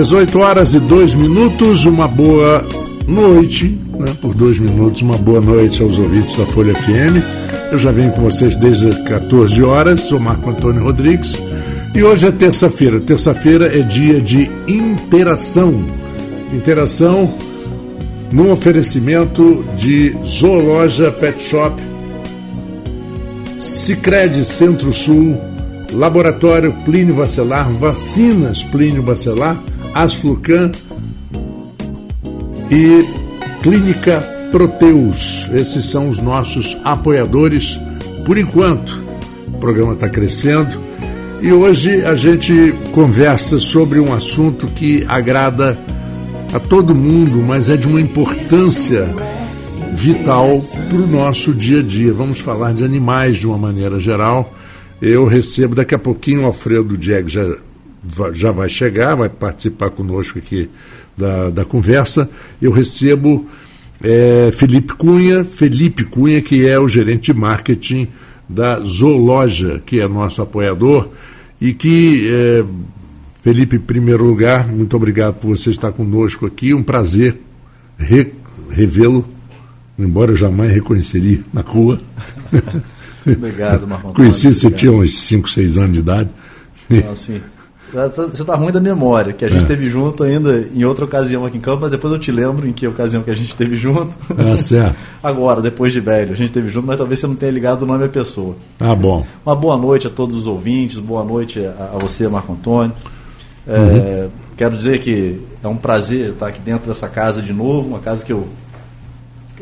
18 horas e 2 minutos, uma boa noite, né? por dois minutos, uma boa noite aos ouvintes da Folha FM. Eu já venho com vocês desde as 14 horas, sou Marco Antônio Rodrigues e hoje é terça-feira. Terça-feira é dia de interação. Interação no oferecimento de Zoologia Pet Shop, Sicredi Centro-Sul, Laboratório Plínio Bacelar, Vacinas Plínio Bacelar, Asflucan e Clínica Proteus. Esses são os nossos apoiadores por enquanto. O programa está crescendo e hoje a gente conversa sobre um assunto que agrada a todo mundo, mas é de uma importância vital para o nosso dia a dia. Vamos falar de animais de uma maneira geral eu recebo daqui a pouquinho o Alfredo Diego já, já vai chegar, vai participar conosco aqui da, da conversa. Eu recebo é, Felipe Cunha, Felipe Cunha, que é o gerente de marketing da Zoologia, que é nosso apoiador, e que, é, Felipe, em primeiro lugar, muito obrigado por você estar conosco aqui, um prazer re, revê-lo, embora eu jamais reconheceria na rua. Obrigado, Marcão. Conheci você tinha uns 5, 6 anos de idade. Assim, você está ruim da memória, que a gente é. esteve junto ainda em outra ocasião aqui em Campo, mas depois eu te lembro em que ocasião que a gente esteve junto. Ah, certo. Agora, depois de velho, a gente esteve junto, mas talvez você não tenha ligado o nome à pessoa. Ah, bom. Uma boa noite a todos os ouvintes, boa noite a, a você, Marco Antônio. É, uhum. Quero dizer que é um prazer estar aqui dentro dessa casa de novo, uma casa que eu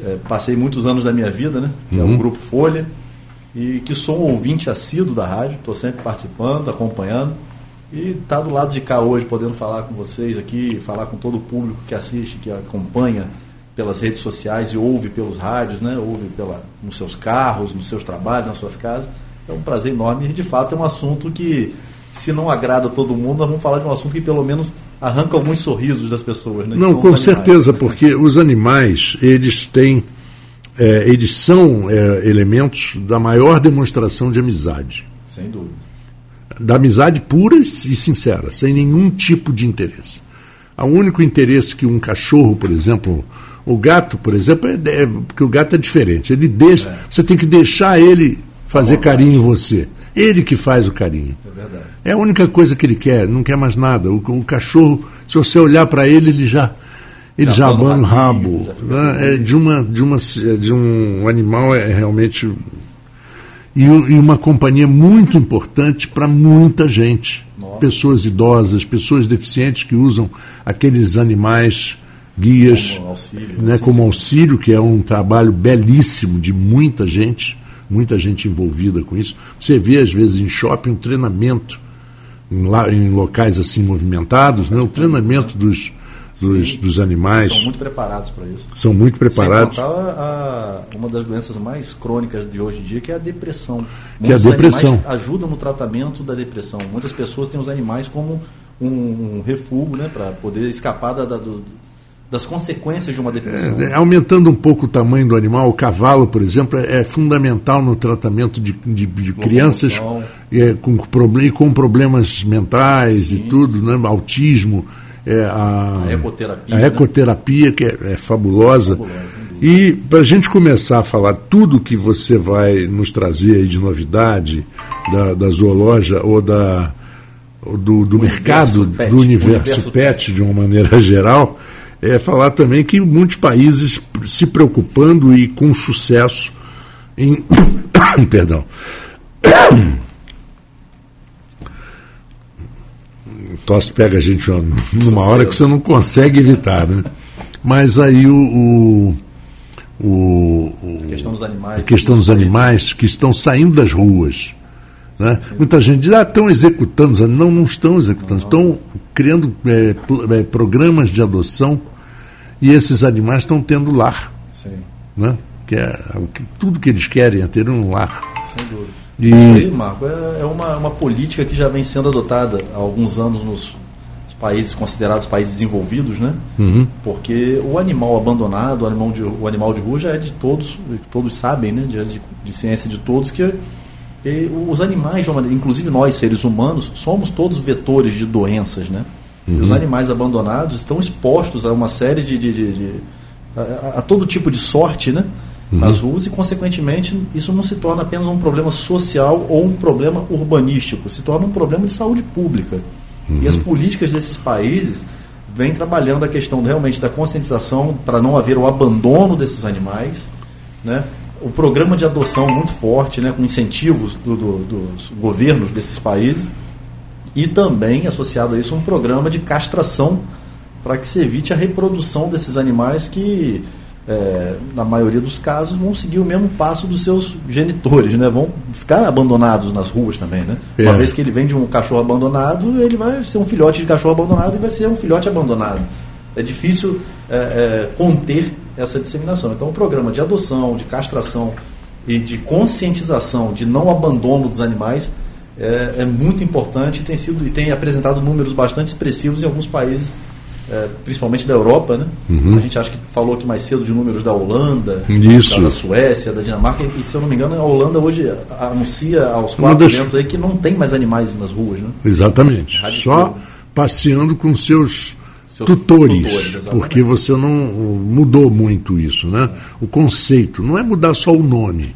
é, passei muitos anos da minha vida, né? Que uhum. é o uhum. Grupo Folha e que sou um ouvinte assíduo da rádio, estou sempre participando, acompanhando. E está do lado de cá hoje, podendo falar com vocês aqui, falar com todo o público que assiste, que acompanha pelas redes sociais e ouve pelos rádios, né? ouve pela, nos seus carros, nos seus trabalhos, nas suas casas. É um prazer enorme e, de fato, é um assunto que, se não agrada todo mundo, nós vamos falar de um assunto que, pelo menos, arranca alguns sorrisos das pessoas. Né? Não, com certeza, porque os animais, eles têm é, eles são é, elementos da maior demonstração de amizade. Sem dúvida. Da amizade pura e sincera, sem nenhum tipo de interesse. O único interesse que um cachorro, por exemplo, o gato, por exemplo, é, é porque o gato é diferente. Ele deixa, é. você tem que deixar ele fazer carinho em você. Ele que faz o carinho. É verdade. É a única coisa que ele quer, não quer mais nada. O, o cachorro, se você olhar para ele, ele já ele já abana o rabo. Né? É de, uma, de, uma, de um animal é realmente. E, e uma companhia muito importante para muita gente. Nossa. Pessoas idosas, pessoas deficientes que usam aqueles animais guias como auxílio, né, como auxílio, que é um trabalho belíssimo de muita gente, muita gente envolvida com isso. Você vê, às vezes, em shopping, um treinamento em, em locais assim movimentados, né, o treinamento dos, dos, dos animais. São muito preparados para isso. São muito preparados. Sem contar a, uma das doenças mais crônicas de hoje em dia, que é a depressão. Que é a depressão. ajudam no tratamento da depressão. Muitas pessoas têm os animais como um, um refúgio né, para poder escapar da, da do, das consequências de uma depressão. É, aumentando um pouco o tamanho do animal, o cavalo, por exemplo, é, é fundamental no tratamento de, de, de crianças é, com, com problemas mentais Sim. e tudo, né, autismo é a, a ecoterapia, a ecoterapia né? que é, é fabulosa. fabulosa e para a gente começar a falar tudo que você vai nos trazer aí de novidade da, da zoológica ou da, do, do mercado, pet, do universo, universo pet, pet, de uma maneira geral, é falar também que muitos países se preocupando e com sucesso em. perdão tosse pega a gente numa hora que você não consegue evitar, né? Mas aí o, o, o a questão dos animais, a questão dos animais que estão saindo das ruas. Né? Sim, sim. Muita gente diz, ah, estão executando. Não, não estão executando. Não, Estão criando é, é, programas de adoção e esses animais estão tendo lar. Sim. Né? Que é, tudo que eles querem é ter um lar. Sem dúvida. E... Isso aí, Marco, é, é uma, uma política que já vem sendo adotada há alguns anos nos países considerados países desenvolvidos, né? Uhum. Porque o animal abandonado, o animal de, o animal de rua já é de todos, todos sabem, né? De, de, de ciência de todos que e, os animais, inclusive nós seres humanos, somos todos vetores de doenças, né? Uhum. Os animais abandonados estão expostos a uma série de. de, de, de a, a, todo tipo de sorte né? Uhum. nas ruas e, consequentemente, isso não se torna apenas um problema social ou um problema urbanístico, se torna um problema de saúde pública. Uhum. E as políticas desses países vêm trabalhando a questão realmente da conscientização para não haver o abandono desses animais, né? o programa de adoção muito forte, né, com incentivos do, do, dos governos desses países, e também, associado a isso, um programa de castração para que se evite a reprodução desses animais que, é, na maioria dos casos, vão seguir o mesmo passo dos seus genitores, né? vão ficar abandonados nas ruas também. Né? É. Uma vez que ele vem de um cachorro abandonado, ele vai ser um filhote de cachorro abandonado e vai ser um filhote abandonado. É difícil é, é conter essa disseminação. Então, o programa de adoção, de castração e de conscientização de não abandono dos animais é, é muito importante e tem sido e tem apresentado números bastante expressivos em alguns países é, principalmente da Europa, né? Uhum. A gente acha que falou aqui mais cedo de números da Holanda, Isso. da Suécia, da Dinamarca, e se eu não me engano, a Holanda hoje anuncia aos quatro das... aí que não tem mais animais nas ruas, né? Exatamente. Só passeando com seus tutores, tutores porque você não mudou muito isso, né? O conceito não é mudar só o nome,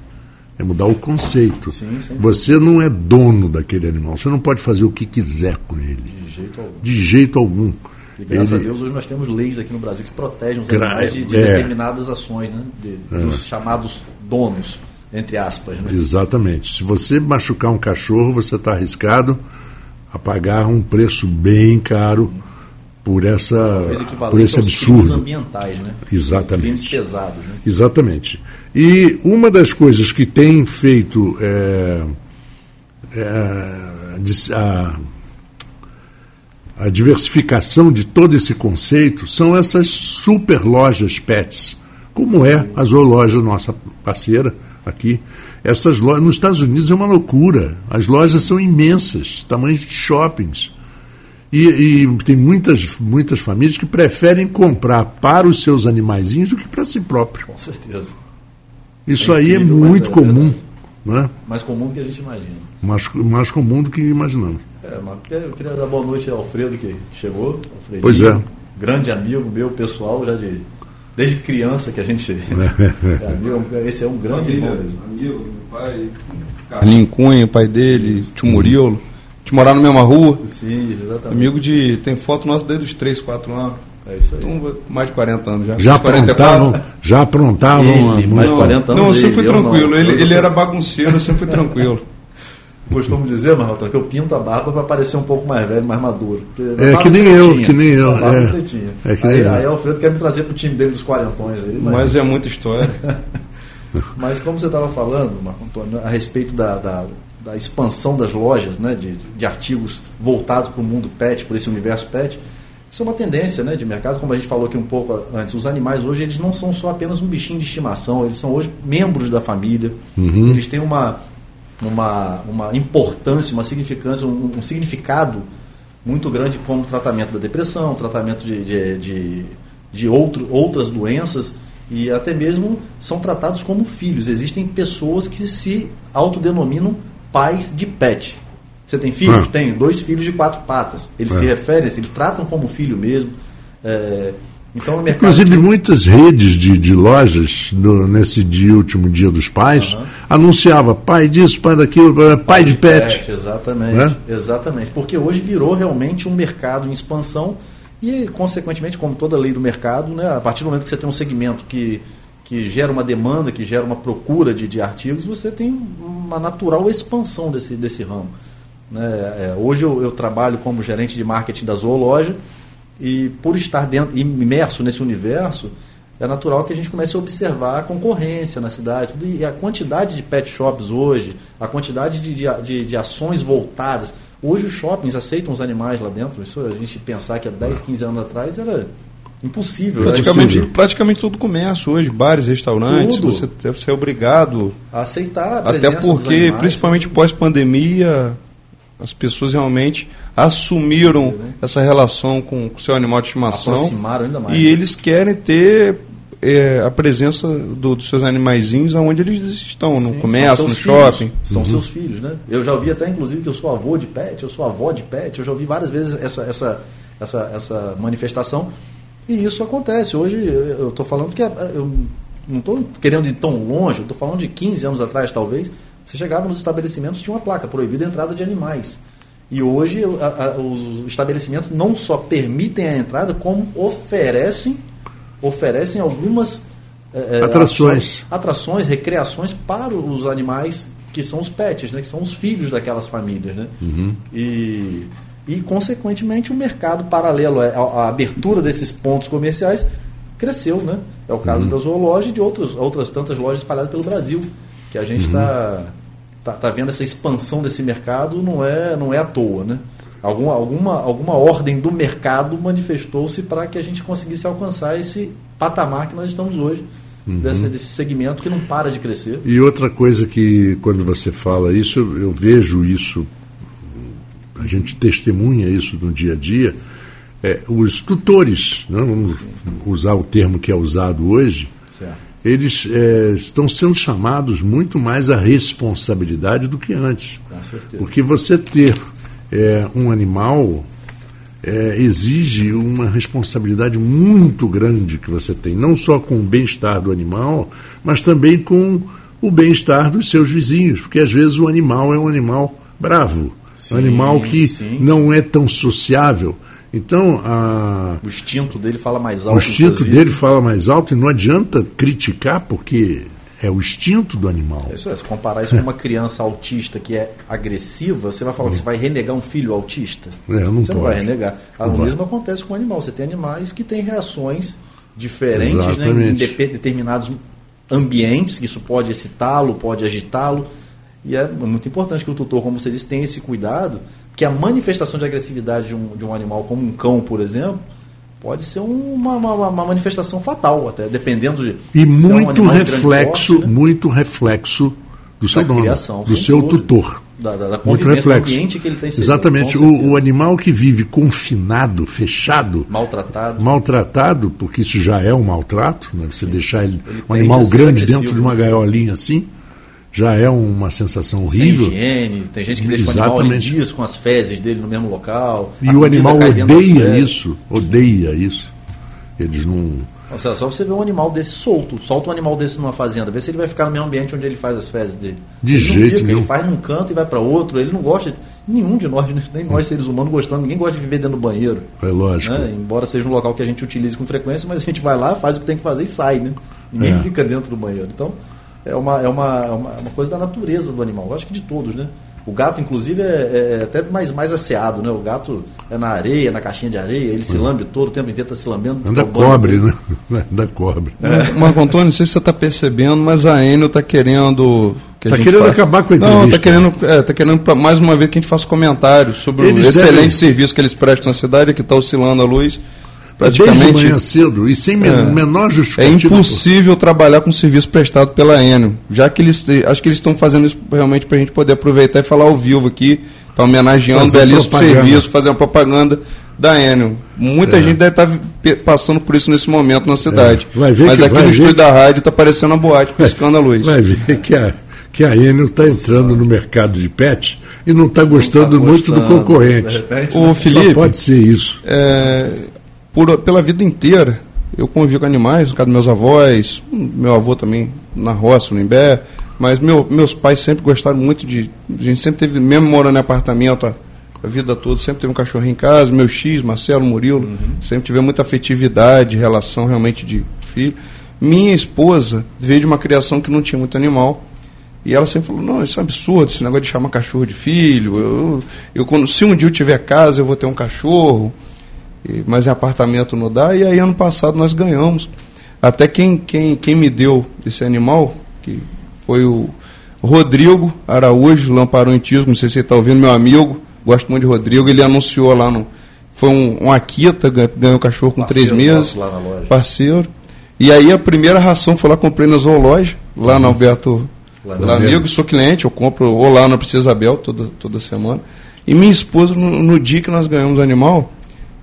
é mudar o conceito. Sim, sim. Você não é dono daquele animal, você não pode fazer o que quiser com ele. De jeito algum. De jeito algum. E graças ele... a Deus hoje nós temos leis aqui no Brasil que protegem os animais de, de é. determinadas ações, né? De, é. dos chamados donos, entre aspas. Né? Exatamente. Se você machucar um cachorro, você está arriscado a pagar um preço bem caro. Por essa por esse absurdo ambientais, né? Exatamente. Pesados, né? Exatamente. E uma das coisas que tem feito é, é, a, a diversificação de todo esse conceito são essas super lojas pets, como é a zoologia nossa parceira aqui. Essas lojas nos Estados Unidos é uma loucura. As lojas são imensas, tamanhos de shoppings e, e, tem muitas, muitas famílias que preferem comprar para os seus animaizinhos do que para si próprio. Com certeza. Isso é aí é muito é comum. Né? Mais comum do que a gente imagina. Mais, mais comum do que imaginamos. É, mas eu queria dar boa noite ao Alfredo que chegou. Alfredinho, pois é. Grande amigo meu, pessoal, já de, desde criança que a gente é, amigo, esse é um grande Família, irmão mesmo. Amigo, meu pai, Carlinho Cunha, pai dele, tio Murilo de morar na mesma rua. Sim, exatamente. Amigo de. Tem foto nossa desde os 3, 4 anos. É isso aí. Então, mais de 40 anos já. Já aprontavam, já aprontavam. Ele, mais de 40 anos. Não, eu sempre fui tranquilo. Não, ele, ele era bagunceiro, eu sempre fui tranquilo. Costumo dizer, Marrotão, que eu pinto a barba para parecer um pouco mais velho, mais maduro. É que nem eu, que nem eu. É, é que nem aí, eu. aí Alfredo quer me trazer para o time dele dos quarentões. Aí, mas... mas é muita história. mas como você estava falando, Marco Antônio, a respeito da, da da expansão das lojas né, de, de artigos voltados para o mundo pet, por esse universo pet, isso é uma tendência né, de mercado, como a gente falou aqui um pouco antes. Os animais hoje eles não são só apenas um bichinho de estimação, eles são hoje membros da família. Uhum. Eles têm uma, uma, uma importância, uma significância, um, um, significado muito grande como tratamento da depressão, tratamento de, de, de, de outro, outras doenças e até mesmo são tratados como filhos. Existem pessoas que se autodenominam pais de pet. Você tem filhos? Ah. Tenho. Dois filhos de quatro patas. Eles é. se referem, eles tratam como filho mesmo. É, então, no mercado Inclusive, muitas redes de, de lojas, no, nesse dia, último dia dos pais, uhum. anunciava pai disso, pai daquilo, pai, pai de, pet. pet. Exatamente, é? exatamente. Porque hoje virou realmente um mercado em expansão e, consequentemente, como toda lei do mercado, né, a partir do momento que você tem um segmento que que gera uma demanda, que gera uma procura de, de artigos, você tem uma natural expansão desse, desse ramo. Né? É, hoje eu, eu, trabalho como gerente de marketing da Zoologia e por estar dentro, imerso nesse universo, é natural que a gente comece a observar a concorrência na cidade e a quantidade de pet shops hoje, a quantidade de, de, de ações voltadas. Hoje os shoppings aceitam os animais lá dentro. Isso a gente pensar que há 10, 15 anos atrás era Impossível. Praticamente, né? praticamente todo comércio hoje, bares, restaurantes, Tudo. você deve ser obrigado a aceitar. A até porque, principalmente pós-pandemia, as pessoas realmente assumiram né? essa relação com o seu animal de estimação. Aproximaram ainda mais. E né? eles querem ter é, a presença do, dos seus animaizinhos onde eles estão, no Sim, comércio, no filhos, shopping. São uhum. seus filhos, né? Eu já ouvi até, inclusive, que eu sou avô de pet, eu sou avó de pet, eu já ouvi várias vezes essa, essa essa, essa manifestação. E isso acontece. Hoje eu estou falando que eu não estou querendo ir tão longe, eu estou falando de 15 anos atrás, talvez. Você chegava nos estabelecimentos tinha uma placa proibida a entrada de animais. E hoje a, a, os estabelecimentos não só permitem a entrada, como oferecem, oferecem algumas é, atrações. atrações, recreações para os animais que são os pets, né, que são os filhos daquelas famílias. Né? Uhum. E, e, consequentemente, o mercado paralelo, a, a, abertura desses pontos comerciais cresceu. Né? É o caso uhum. da zoológica e de outros, outras tantas lojas espalhadas pelo Brasil, que a gente está uhum. Tá, tá vendo essa expansão desse mercado, não é, não é à toa. Né? Alguma, alguma, alguma ordem do mercado manifestou-se para que a gente conseguisse alcançar esse patamar que nós estamos hoje uhum. desse, desse segmento que não para de crescer. E outra coisa que, quando você fala isso, eu vejo isso, a gente testemunha isso no dia a dia, é, os tutores, né, vamos usar o termo que é usado hoje, certo. Eles é, estão sendo chamados muito mais à responsabilidade do que antes. Com certeza. Porque você ter é, um animal é, exige uma responsabilidade muito grande que você tem, não só com o bem-estar do animal, mas também com o bem-estar dos seus vizinhos, porque às vezes o animal é um animal bravo, sim, um animal que sim, não é tão sociável. Então, a... o instinto dele fala mais alto. O instinto inclusive. dele fala mais alto e não adianta criticar, porque é o instinto do animal. É isso é, se comparar isso com uma criança autista que é agressiva, você vai falar que você vai renegar um filho autista? É, não você pode. não vai renegar. Ah, o mesmo acontece com o animal. Você tem animais que têm reações diferentes né, em determinados ambientes, que isso pode excitá-lo, pode agitá-lo. E é muito importante que o tutor, como você disse, tenha esse cuidado, que a manifestação de agressividade de um, de um animal, como um cão, por exemplo, pode ser uma, uma, uma, manifestação fatal, até dependendo de. E muito é um reflexo, porte, né? muito reflexo do seu dono, criação, do seu dúvida. tutor. Da, da, da muito reflexo. ambiente que ele tem Exatamente. O, o, animal que vive confinado, fechado, maltratado, maltratado, porque isso já é um maltrato, né? você Sim. deixar ele, ele um animal grande dentro de uma gaiolinha assim já é uma sensação horrível. Sem higiene, tem gente que deixa Exatamente. o animal dias com as fezes dele no mesmo local. E o animal odeia isso, odeia isso. Eles não. Ou seja, só você ver um animal desse solto, solta um animal desse numa fazenda, vê se ele vai ficar no mesmo ambiente onde ele faz as fezes dele. De ele jeito fica, nenhum. Ele faz num canto e vai para outro, ele não gosta, nenhum de nós, nem nós seres humanos gostamos, ninguém gosta de viver dentro do banheiro. É lógico. Né? Embora seja um local que a gente utilize com frequência, mas a gente vai lá, faz o que tem que fazer e sai, né? Ninguém é. fica dentro do banheiro. Então, é uma, é uma, é uma, uma coisa da natureza do animal. Eu acho que de todos, né? O gato, inclusive, é, é, até mais, mais asseado, né? O gato é na areia, na caixinha de areia, ele se lambe todo o tempo inteiro, está se lambendo. Anda cobre, né? Anda cobre. É. Marco Antônio, não sei se você está percebendo, mas a Enio está querendo. Está que querendo acabar com a entrevista. Não, está querendo, é, tá querendo pra, mais uma vez que a gente faça comentários sobre eles o excelente devem... serviço que eles prestam na cidade, que está oscilando a luz praticamente. Desde manhã cedo e sem é, menor justificativa. É impossível trabalhar com serviço prestado pela Enio. Já que eles acho que eles estão fazendo isso realmente para a gente poder aproveitar e falar ao vivo aqui, tá homenageando o belíssimo serviço, fazer uma propaganda da Enio. Muita é. gente deve estar tá passando por isso nesse momento na cidade. É. Mas aqui no estúdio da rádio está parecendo uma boate piscando a luz. Vai ver que a, que a Enio está entrando no mercado de pet e não está gostando, tá muito do concorrente. Repente, né? Felipe, Só pode ser isso. É, por, pela vida inteira, eu convivo com animais, no caso dos meus avós, meu avô também na roça, no Imbé, mas meu, meus pais sempre gostaram muito de. A gente sempre teve, mesmo morando em apartamento a, a vida toda, sempre teve um cachorrinho em casa, meu X, Marcelo, Murilo, uhum. sempre tive muita afetividade, relação realmente de filho. Minha esposa veio de uma criação que não tinha muito animal. E ela sempre falou, não, isso é um absurdo, esse negócio de chamar cachorro de filho. Eu, eu, quando, se um dia eu tiver casa, eu vou ter um cachorro mas em apartamento não dá. E aí ano passado nós ganhamos. Até quem, quem, quem me deu esse animal, que foi o Rodrigo Araújo, Lamparão Tisco, não sei se você está ouvindo, meu amigo, gosto muito de Rodrigo, ele anunciou lá no. Foi um, um Akita, ganhou o cachorro com parceiro três meses. Lá na loja. Parceiro. E aí a primeira ração foi lá, comprei na zoológica, lá uhum. no Alberto. Lá, lá amigo, sou cliente, eu compro ou lá na Princesa Isabel toda, toda semana. E minha esposa, no, no dia que nós ganhamos o animal,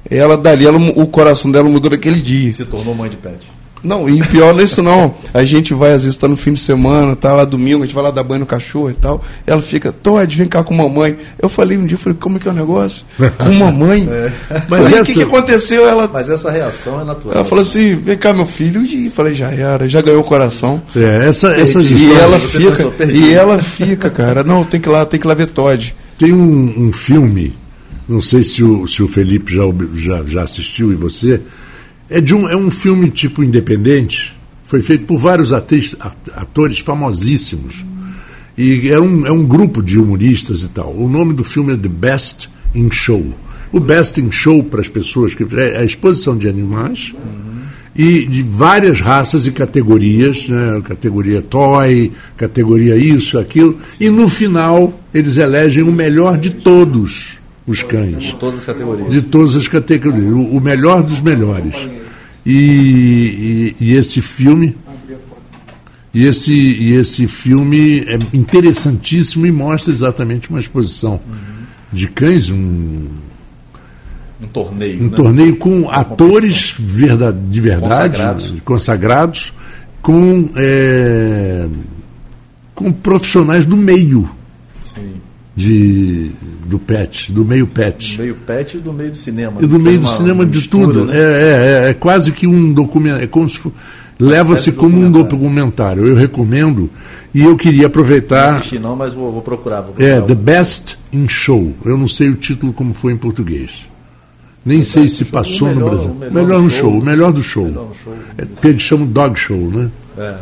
ela dali, ela, o coração dela mudou naquele dia. Se tornou mãe de pet. Não, e pior não é isso não. A gente vai, às vezes, tá no fim de semana, tá lá domingo, a gente vai lá dar banho no cachorro e tal. Ela fica, Todd, vem cá com mamãe. Eu falei um dia, eu falei, como é que é o negócio? Com mamãe? É. Mas aí, o que, que aconteceu? Ela, Mas essa reação é natural. Ela falou assim, vem cá, meu filho. E falei, já era, já ganhou o coração. É, essa, essa e, ela fica, e ela fica, cara, não, tem que ir lá, tem que ir lá ver Todd. Tem um, um filme, não sei se o, se o Felipe já, já, já assistiu e você, é, de um, é um filme tipo independente, foi feito por vários atores, atores famosíssimos. E é um, é um grupo de humoristas e tal. O nome do filme é The Best in Show. O Best in Show, para as pessoas, que é a exposição de animais uhum. e de várias raças e categorias, né? categoria toy, categoria isso, aquilo. E no final, eles elegem o melhor de todos os cães. De todas as categorias. De todas as categorias. O, o melhor dos melhores. E, e, e, esse filme. E esse, e esse filme é interessantíssimo e mostra exatamente uma exposição de cães, um, um torneio. Um né? torneio com uma atores verdade, de verdade, consagrados, consagrados com, é, com profissionais do meio. Sim. De, do pet, do meio pet. Do meio pet e do meio do cinema. E do meio do cinema de tudo. Né? É, é, é, é, quase que um documentário. É como se leva-se como um documentário. Eu recomendo e eu queria aproveitar. Não assisti não, mas vou, vou procurar. Vou procurar. É The Best in Show. Eu não sei o título como foi em português. Nem sei se passou melhor, no Brasil. Melhor, melhor no show, show, o melhor do show. Melhor show é, porque eles chamam dog show, né? É.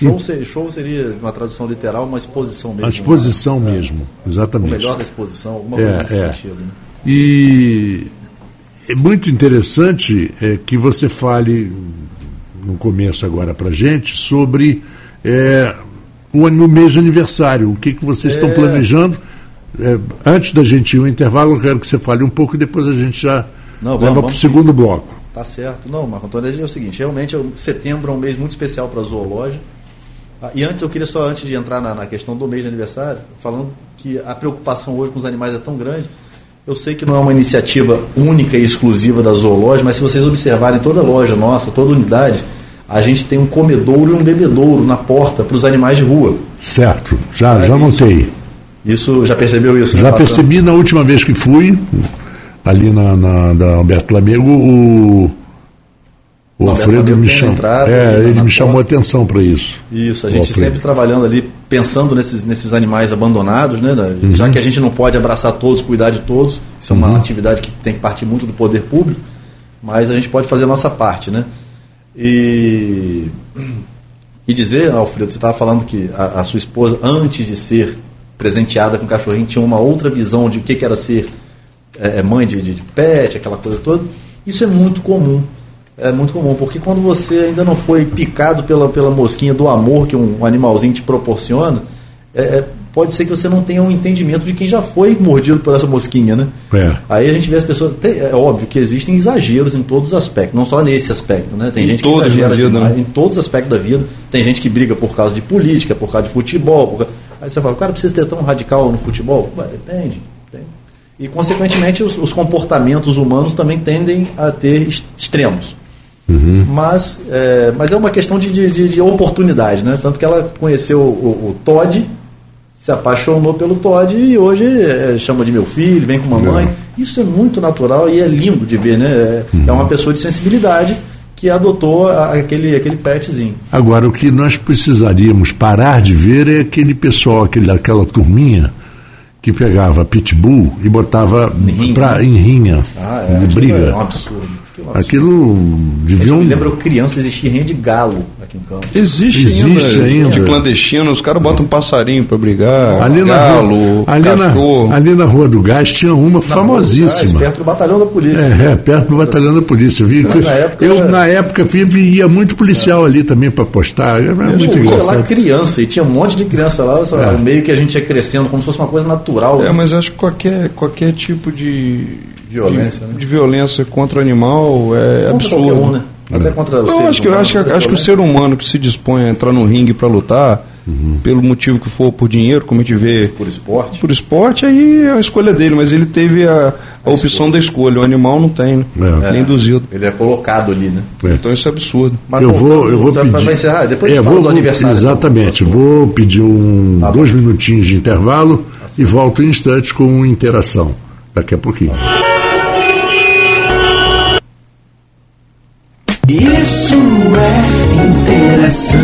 Show, ser, show seria, uma tradução literal, uma exposição mesmo. Uma exposição né? mesmo, exatamente. O melhor da exposição, alguma coisa é, nesse é. sentido. Né? E é muito interessante é, que você fale, no começo agora para gente, sobre é, o, o mês de aniversário. O que, que vocês estão é. planejando? É, antes da gente ir ao intervalo, eu quero que você fale um pouco e depois a gente já Não, vamos, leva para o segundo bloco. Tá certo. Não, Marco Antônio, é o seguinte, realmente setembro é um mês muito especial para a zoológica ah, e antes, eu queria só, antes de entrar na, na, questão do mês de aniversário, falando que a preocupação hoje com os animais é tão grande. Eu sei que não é uma iniciativa única e exclusiva da zoológica, mas se vocês observarem toda loja nossa, toda unidade, a gente tem um comedouro e um bebedouro na porta para os animais de rua. Certo, já, é, já notei. Isso, já percebeu isso? Já né, percebi na última vez que fui, ali na, na da Alberto Lamego, o o Alfredo me chamou. É, ele me chamou a atenção para isso. Isso, a gente sempre trabalhando ali, pensando nesses, nesses animais abandonados, né? Uhum. Já que a gente não pode abraçar todos, cuidar de todos, isso é uma uhum. atividade que tem que partir muito do poder público, mas a gente pode fazer a nossa parte, né? E, e dizer, Alfredo, você estava falando que a, a, sua esposa, antes de ser presenteada com cachorrinho, tinha uma outra visão de o que, que era ser é, é mãe de, de pet, aquela coisa toda. Isso é muito comum é muito comum, porque quando você ainda não foi picado pela, pela mosquinha do amor que um, um animalzinho te proporciona, é, é pode ser que você não tenha um entendimento de quem já foi mordido por essa mosquinha, né? É. Aí a gente vê as pessoas. Tem, é óbvio que existem exageros em todos os aspectos, não só nesse aspecto, né? Tem em gente que exagera vida, demais, né? em todos os aspectos da vida. Tem gente que briga por causa de política, por causa de futebol. Por... Aí você fala, o cara precisa ter tão radical no futebol? Ué, depende. E, consequentemente, os, os comportamentos humanos também tendem a ter extremos. Uhum. Mas, é, mas é uma questão de, de, de, oportunidade, né? Tanto que ela conheceu o, o, Todd, se apaixonou pelo Todd e hoje é, chama de meu filho, vem com mamãe. Uhum. Isso é muito natural e é lindo de ver, né? É, uhum. é uma pessoa de sensibilidade que adotou aquele, aquele petzinho. Agora, o que nós precisaríamos parar de ver é aquele pessoal, aquele, aquela turminha que pegava pitbull e botava em rinha. Pra, em rinha ah, é, briga. É um absurdo. Aquilo devia. Eu me lembro criança existia rinha de galo aqui em Campos. Existe, Existe ainda, ainda. De clandestino, os caras botam um passarinho para brigar. Ali galo, na rua, ali cachorro. Na, ali na Rua do Gás tinha uma na famosíssima. Gás, perto do batalhão da polícia. É, é perto do batalhão da polícia. Vi, na época, eu, na época, via muito policial é. ali também para postar. Era eu muito engraçado. lá criança, e tinha um monte de criança lá, é. meio que a gente ia crescendo, como se fosse uma coisa natural. É, mas acho que qualquer, qualquer tipo de violência, de, né? de violência contra o animal é contra absurdo. Um, né? Até contra Não, acho que, acho, que, acho que o ser humano que se dispõe a entrar no ringue para lutar, uhum. pelo motivo que for, por dinheiro, como a gente vê. Por esporte? Por esporte, aí é a escolha dele, mas ele teve a, a, a opção escolha. da escolha. O animal não tem, né? É. Nem induzido. Ele é colocado ali, né? É. Então isso é absurdo. Mas, eu vou, eu vou pedir. Vai encerrar? Depois é, vou, do aniversário. Exatamente. Vou pedir um, tá dois minutinhos de intervalo assim. e volto em instantes com interação. Daqui a pouquinho. É interação.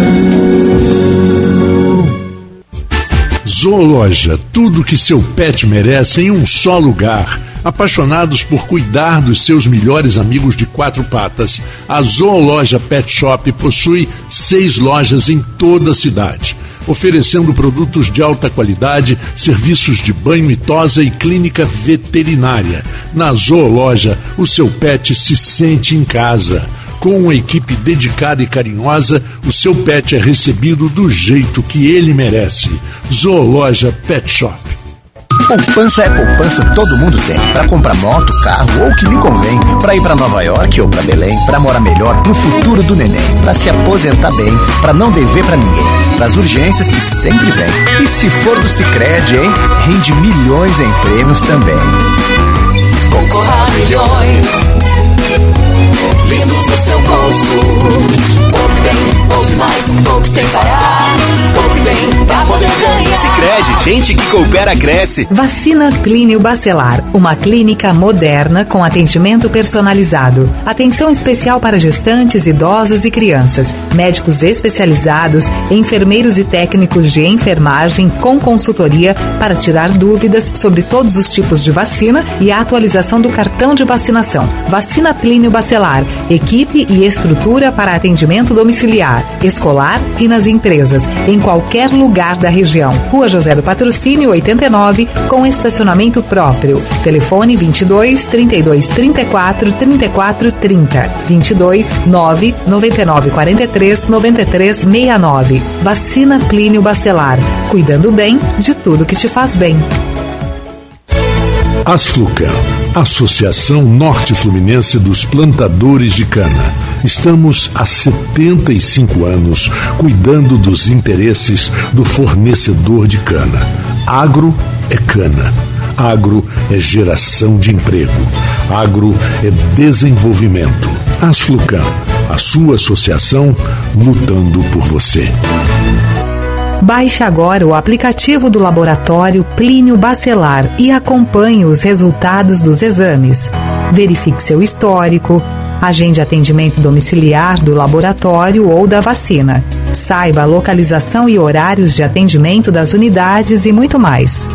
Zoologia, tudo que seu pet merece em um só lugar. Apaixonados por cuidar dos seus melhores amigos de quatro patas, a Zoologia Pet Shop possui seis lojas em toda a cidade, oferecendo produtos de alta qualidade, serviços de banho e tosa e clínica veterinária. Na Zoologia, o seu pet se sente em casa. Com uma equipe dedicada e carinhosa, o seu pet é recebido do jeito que ele merece. Zoologia Pet Shop. Poupança é poupança, todo mundo tem. Para comprar moto, carro ou o que lhe convém. Para ir para Nova York ou para Belém. Para morar melhor no futuro do neném. Para se aposentar bem. Para não dever para ninguém. Para as urgências que sempre vem. E se for do Cicred, hein? Rende milhões em prêmios também. Concorra a milhões lindos no seu bolso. Bem, poupe mais, poupe sem parar. Poupe bem pra poder ganhar. Sicredi, gente que coopera cresce. Vacina Clínio Bacelar, uma clínica moderna com atendimento personalizado. Atenção especial para gestantes, idosos e crianças. Médicos especializados, enfermeiros e técnicos de enfermagem com consultoria para tirar dúvidas sobre todos os tipos de vacina e a atualização do cartão de vacinação. Vacina Plínio Bacelar equipe e estrutura para atendimento domiciliar, escolar e nas empresas, em qualquer lugar da região. Rua José do Patrocínio 89, com estacionamento próprio. Telefone 22 32 34 34 30. 22 9 99 43 93 69. Vacina Plínio Bacelar. Cuidando bem de tudo que te faz bem. Asflucan, Associação Norte Fluminense dos Plantadores de Cana. Estamos há 75 anos cuidando dos interesses do fornecedor de cana. Agro é cana. Agro é geração de emprego. Agro é desenvolvimento. Asflucan, a sua associação lutando por você. Baixe agora o aplicativo do laboratório Plínio Bacelar e acompanhe os resultados dos exames. Verifique seu histórico, agende atendimento domiciliar do laboratório ou da vacina. Saiba a localização e horários de atendimento das unidades e muito mais.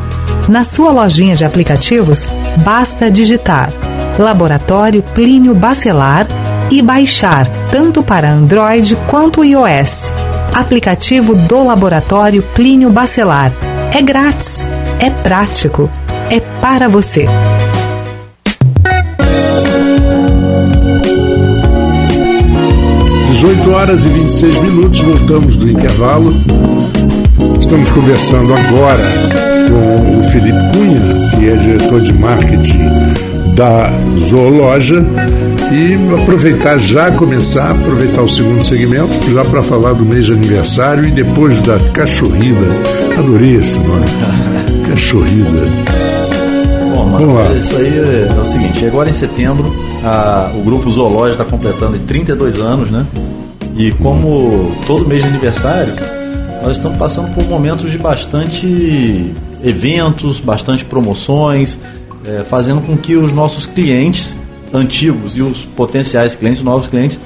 Na sua lojinha de aplicativos, basta digitar Laboratório Plínio Bacelar e baixar tanto para Android quanto iOS aplicativo do Laboratório Plínio Bacelar. É grátis, é prático, é para você. Dezoito horas e 26 minutos, voltamos do intervalo. Estamos conversando agora com o Felipe Cunha, que é diretor de marketing da Zoologia e aproveitar já, começar, aproveitar o segundo segmento, já para falar do mês de aniversário e depois da cachorrida. Adorei esse nome. Cachorrida. Bom, mano, isso aí é, é, o seguinte, agora em setembro a, o grupo Zoológico está completando 32 anos, né? E como todo mês de aniversário, nós estamos passando por momentos de bastante eventos, bastante promoções, é, fazendo com que os nossos clientes antigos e os potenciais clientes, novos clientes,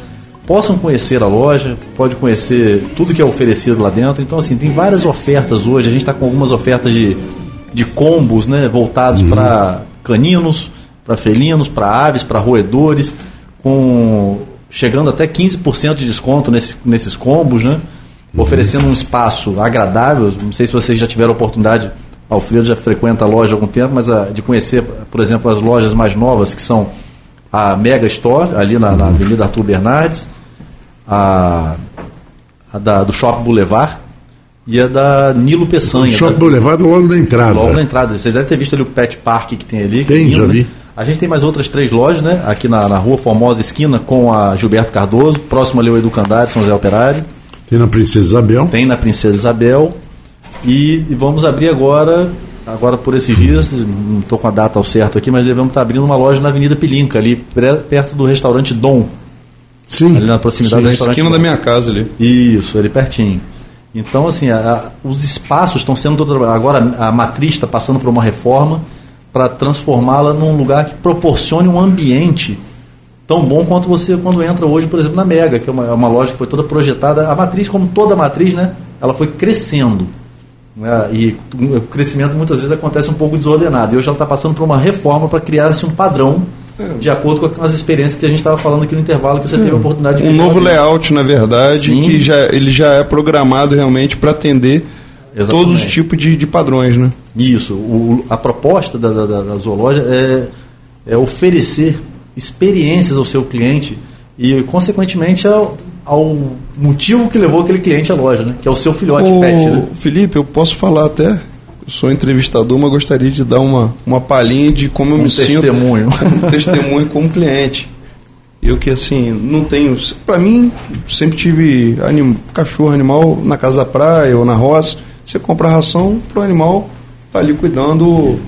possam conhecer a loja, pode conhecer tudo que é oferecido lá dentro. Então, assim, tem várias ofertas hoje. A gente está com algumas ofertas de, de combos, né, voltados uhum. para caninos, para felinos, para aves, para roedores, com chegando até 15% de desconto nesse, nesses combos, né? Uhum. Oferecendo um espaço agradável. Não sei se vocês já tiveram oportunidade, Alfredo já frequenta a loja há algum tempo, mas a, de conhecer, por exemplo, as lojas mais novas que são a Mega Store, ali na, na Avenida Arthur Bernardes, a, a da, do Shopping Boulevard e a da Nilo Peçanha. O Shopping da, Boulevard logo na entrada. Logo na entrada. Você deve ter visto ali o Pet Park que tem ali. Tem, lindo, já vi. Né? A gente tem mais outras três lojas, né? Aqui na, na Rua Formosa Esquina com a Gilberto Cardoso, próximo ali ao Educandário, São José Operário. Tem na Princesa Isabel. Tem na Princesa Isabel. E, e vamos abrir agora, agora por esses dias, não estou com a data ao certo aqui, mas devemos estar abrindo uma loja na Avenida Pilinca, ali perto do restaurante Dom. Sim. Ali na proximidade do Na restaurante esquina Dom. da minha casa ali. Isso, ali pertinho. Então, assim, a- a- os espaços estão sendo. Agora a matriz está passando por uma reforma para transformá-la num lugar que proporcione um ambiente tão bom quanto você quando entra hoje, por exemplo, na Mega, que é uma, é uma loja que foi toda projetada. A matriz, como toda matriz, né, ela foi crescendo. né, e o crescimento muitas vezes acontece um pouco desordenado. E hoje ela está passando por uma reforma para criar-se um padrão de acordo com as experiências que a gente estava falando aqui no intervalo, que você teve a oportunidade de Um novo layout, na verdade, Sim. que já, ele já é programado realmente para atender Exatamente. todos os tipos de, de padrões, né? Isso. O- a proposta da, da, da- zoológica é, é oferecer experiências ao seu cliente e, consequentemente, ao, ao motivo que levou aquele cliente à loja, né? que é o seu filhote Ô, pet. Né? Felipe, eu posso falar até. Eu sou entrevistador, mas gostaria de dar uma, uma palhinha de como eu Um me sinto. testemunho. um testemunho como cliente. Eu que assim, não tenho. Pra mim, sempre tive anim, cachorro, animal na casa da praia ou na roça. Você compra ração pro animal, tá ali cuidando.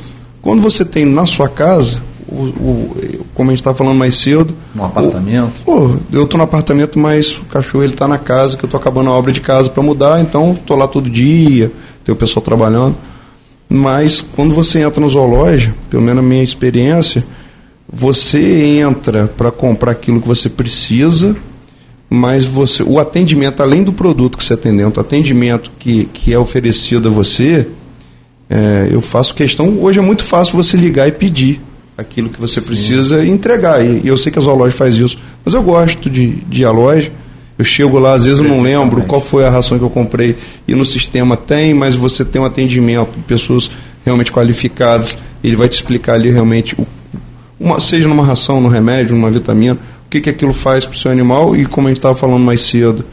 Quando você tem na sua casa, o, o- como a gente estava falando mais cedo. Um apartamento. Pô, eu tô no apartamento, mas o cachorro ele tá na casa, que eu tô acabando a obra de casa para mudar, então tô lá todo dia, tem o pessoal trabalhando. Mas quando você entra no zoológico, pelo menos na minha experiência, você entra para comprar aquilo que você precisa, mas você, o atendimento, além do produto que você tem dentro, o atendimento que, que é oferecido a você, é, eu faço questão. Hoje é muito fácil você ligar e pedir aquilo que você precisa e entregar. E, e eu sei que a zoológica faz isso, mas eu gosto de, de à loja. Eu chego lá, às vezes eu não lembro qual foi a ração que eu comprei e no sistema tem, mas você tem um atendimento de pessoas realmente qualificadas. Ele vai te explicar ali realmente, uma, seja numa ração, num remédio, numa vitamina, que, que aquilo faz para o seu animal e como a gente estava falando mais cedo,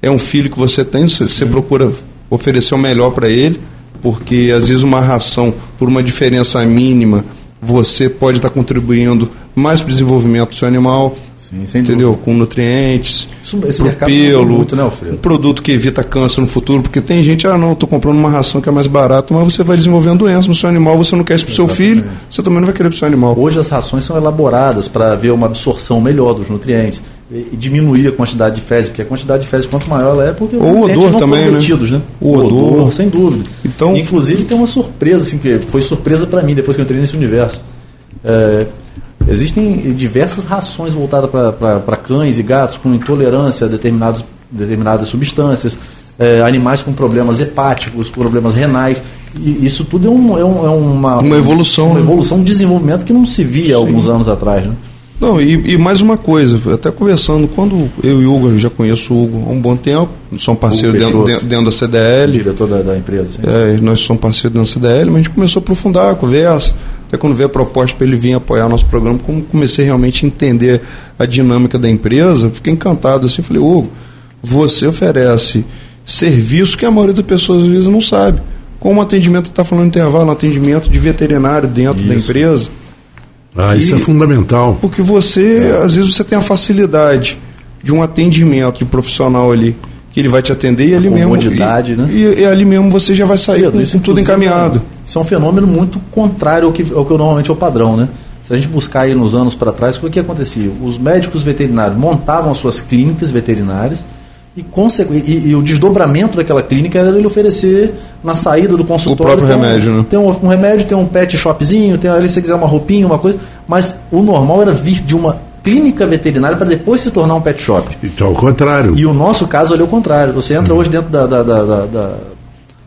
é um filho que você tem, você, você procura oferecer o melhor para ele, porque às vezes uma ração, por uma diferença mínima, você pode estar contribuindo mais para o desenvolvimento do seu animal, Sim, sem entendeu? dúvida. Com nutrientes, Isso- esse pro mercado mudou pelo, muito, né, Alfredo? um produto que evita câncer no futuro, porque tem gente, ah não, estou comprando uma ração que é mais barata, mas você vai desenvolvendo doença no seu animal, você não quer isso para o seu filho, você também não vai querer para o seu animal. Hoje as rações são elaboradas para haver uma absorção melhor dos nutrientes e, diminuir a quantidade de fezes, porque a quantidade de fezes quanto maior ela é, porque O odor não também, né? retidos, né? O odor. sem dúvida. Então- Inclusive tem uma surpresa, assim, que foi surpresa para mim depois que eu entrei nesse universo. É, existem diversas rações voltadas para cães e gatos com intolerância a determinados, determinadas substâncias, é, animais com problemas hepáticos, problemas renais. E isso tudo é, um, é, um- é uma, Uma evolução, uma né? evolução, um desenvolvimento que não se via há Sim. alguns anos atrás. Né? Não, e, e mais uma coisa, até conversando, quando eu e o Hugo, eu já conheço o Hugo há um bom tempo, somos parceiros dentro, dentro, da CDL, diretor da, da empresa. assim. é, nós somos parceiros dentro da CDL, mas a gente começou a aprofundar a conversa, até quando veio a proposta para ele vir apoiar nosso programa, como comecei realmente a entender a dinâmica da empresa, fiquei encantado assim, falei, Hugo, você oferece serviço que a maioria das pessoas às vezes não sabe. Como atendimento, está falando intervalo, atendimento de veterinário dentro da Isso. empresa, Ah, isso é fundamental. porque você, às vezes, você tem a facilidade de um atendimento de profissional ali, que ele vai te atender e ali mesmo. comodidade, e, né? E, e ali mesmo você já vai sair com, isso, tudo encaminhado. Isso é um fenômeno muito contrário ao que, ao que normalmente é o padrão, né? Se a gente buscar aí nos anos para trás, o que acontecia? Os médicos veterinários montavam as suas clínicas veterinárias e, consequ- e, e o desdobramento daquela clínica era ele oferecer na saída do consultório. próprio tem um- remédio, né? Tem um, um remédio, tem um pet shopzinho, tem ali se você quiser uma roupinha, uma coisa, mas o normal era vir de uma clínica veterinária para depois se tornar um pet shop. Então, ao contrário. E o nosso caso ali é o contrário. Você entra hoje dentro da, da, da, da, da,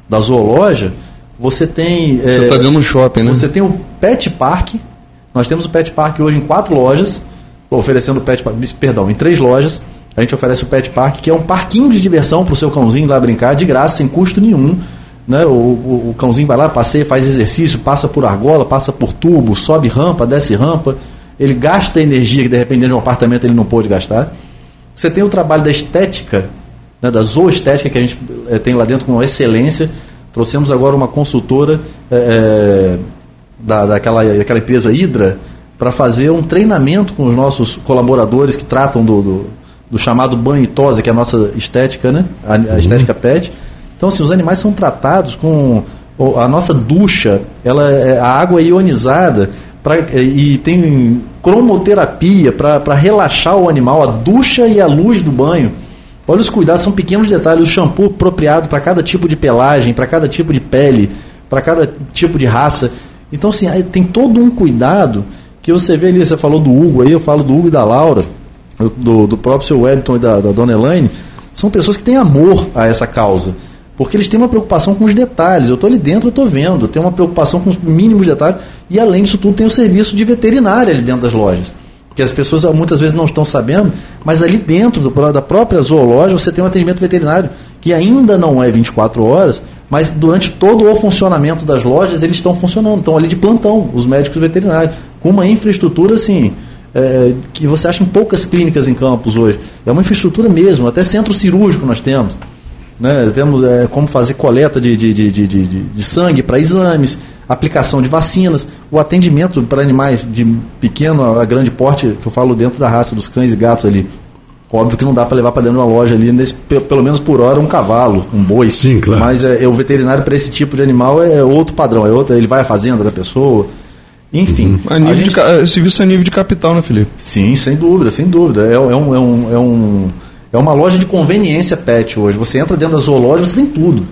da zoologia, você tem. Você é, está dentro do shopping, né? Você tem o Pet Park. Nós temos o Pet Park hoje em quatro lojas, oferecendo o Pet Park, perdão, em três lojas. A gente oferece o Pet Park, que é um parquinho de diversão para o seu cãozinho ir lá brincar, de graça, sem custo nenhum. Né? O, o, o cãozinho vai lá, passeia, faz exercício, passa por argola, passa por tubo, sobe rampa, desce rampa. Ele gasta energia que de repente dentro de um apartamento ele não pôde gastar. Você tem o trabalho da estética, né, da zooestética que a gente eh, tem lá dentro com excelência. Trouxemos agora uma consultora eh, da, daquela, daquela empresa Hydra para fazer um treinamento com os nossos colaboradores que tratam do, do, do chamado banho e tosa, que é a nossa estética, né? A, a Uhum. estética pet. Então, assim, os animais são tratados com a nossa ducha, ela é- a água é ionizada pra, e tem cromoterapia para relaxar o animal, a ducha e a luz do banho. Olha os cuidados, são pequenos detalhes. O shampoo apropriado para cada tipo de pelagem, para cada tipo de pele, para cada tipo de raça. Então, assim, tem todo um cuidado que você vê ali. Você falou do Hugo aí, eu falo do Hugo e da Laura, do, do próprio seu Wellington e da, da dona Elaine. São pessoas que têm amor a essa causa. Porque eles têm uma preocupação com os detalhes. Eu estou ali dentro, eu estou vendo. Tenho uma preocupação com os mínimos detalhes. E além disso tudo, tem o serviço de veterinária ali dentro das lojas que as pessoas muitas vezes não estão sabendo, mas ali dentro do, da própria zoológica você tem um atendimento veterinário que ainda não é 24 horas, mas durante todo o funcionamento das lojas eles estão funcionando, estão ali de plantão, os médicos veterinários, com uma infraestrutura assim. é, que você acha em poucas clínicas em campos hoje. É uma infraestrutura mesmo, até centro cirúrgico nós temos. Né? Temos é, como fazer coleta de, de, de, de, de- sangue para exames, aplicação de vacinas, o atendimento para animais de pequeno a grande porte, que eu falo dentro da raça dos cães e gatos ali. Óbvio que não dá para levar para dentro de uma loja ali, nesse, pe- pelo menos por hora, um cavalo, um boi. Sim, claro. Mas é, é o veterinário para esse tipo de animal é outro padrão, é outro, ele vai à fazenda da pessoa. Enfim. A nível a gente- de, serviço a nível de capital, né, Felipe? Sim, sem dúvida, sem dúvida. É, é um, é, um, é, um, é uma loja de conveniência pet hoje. Você entra dentro da zoológica, você tem tudo.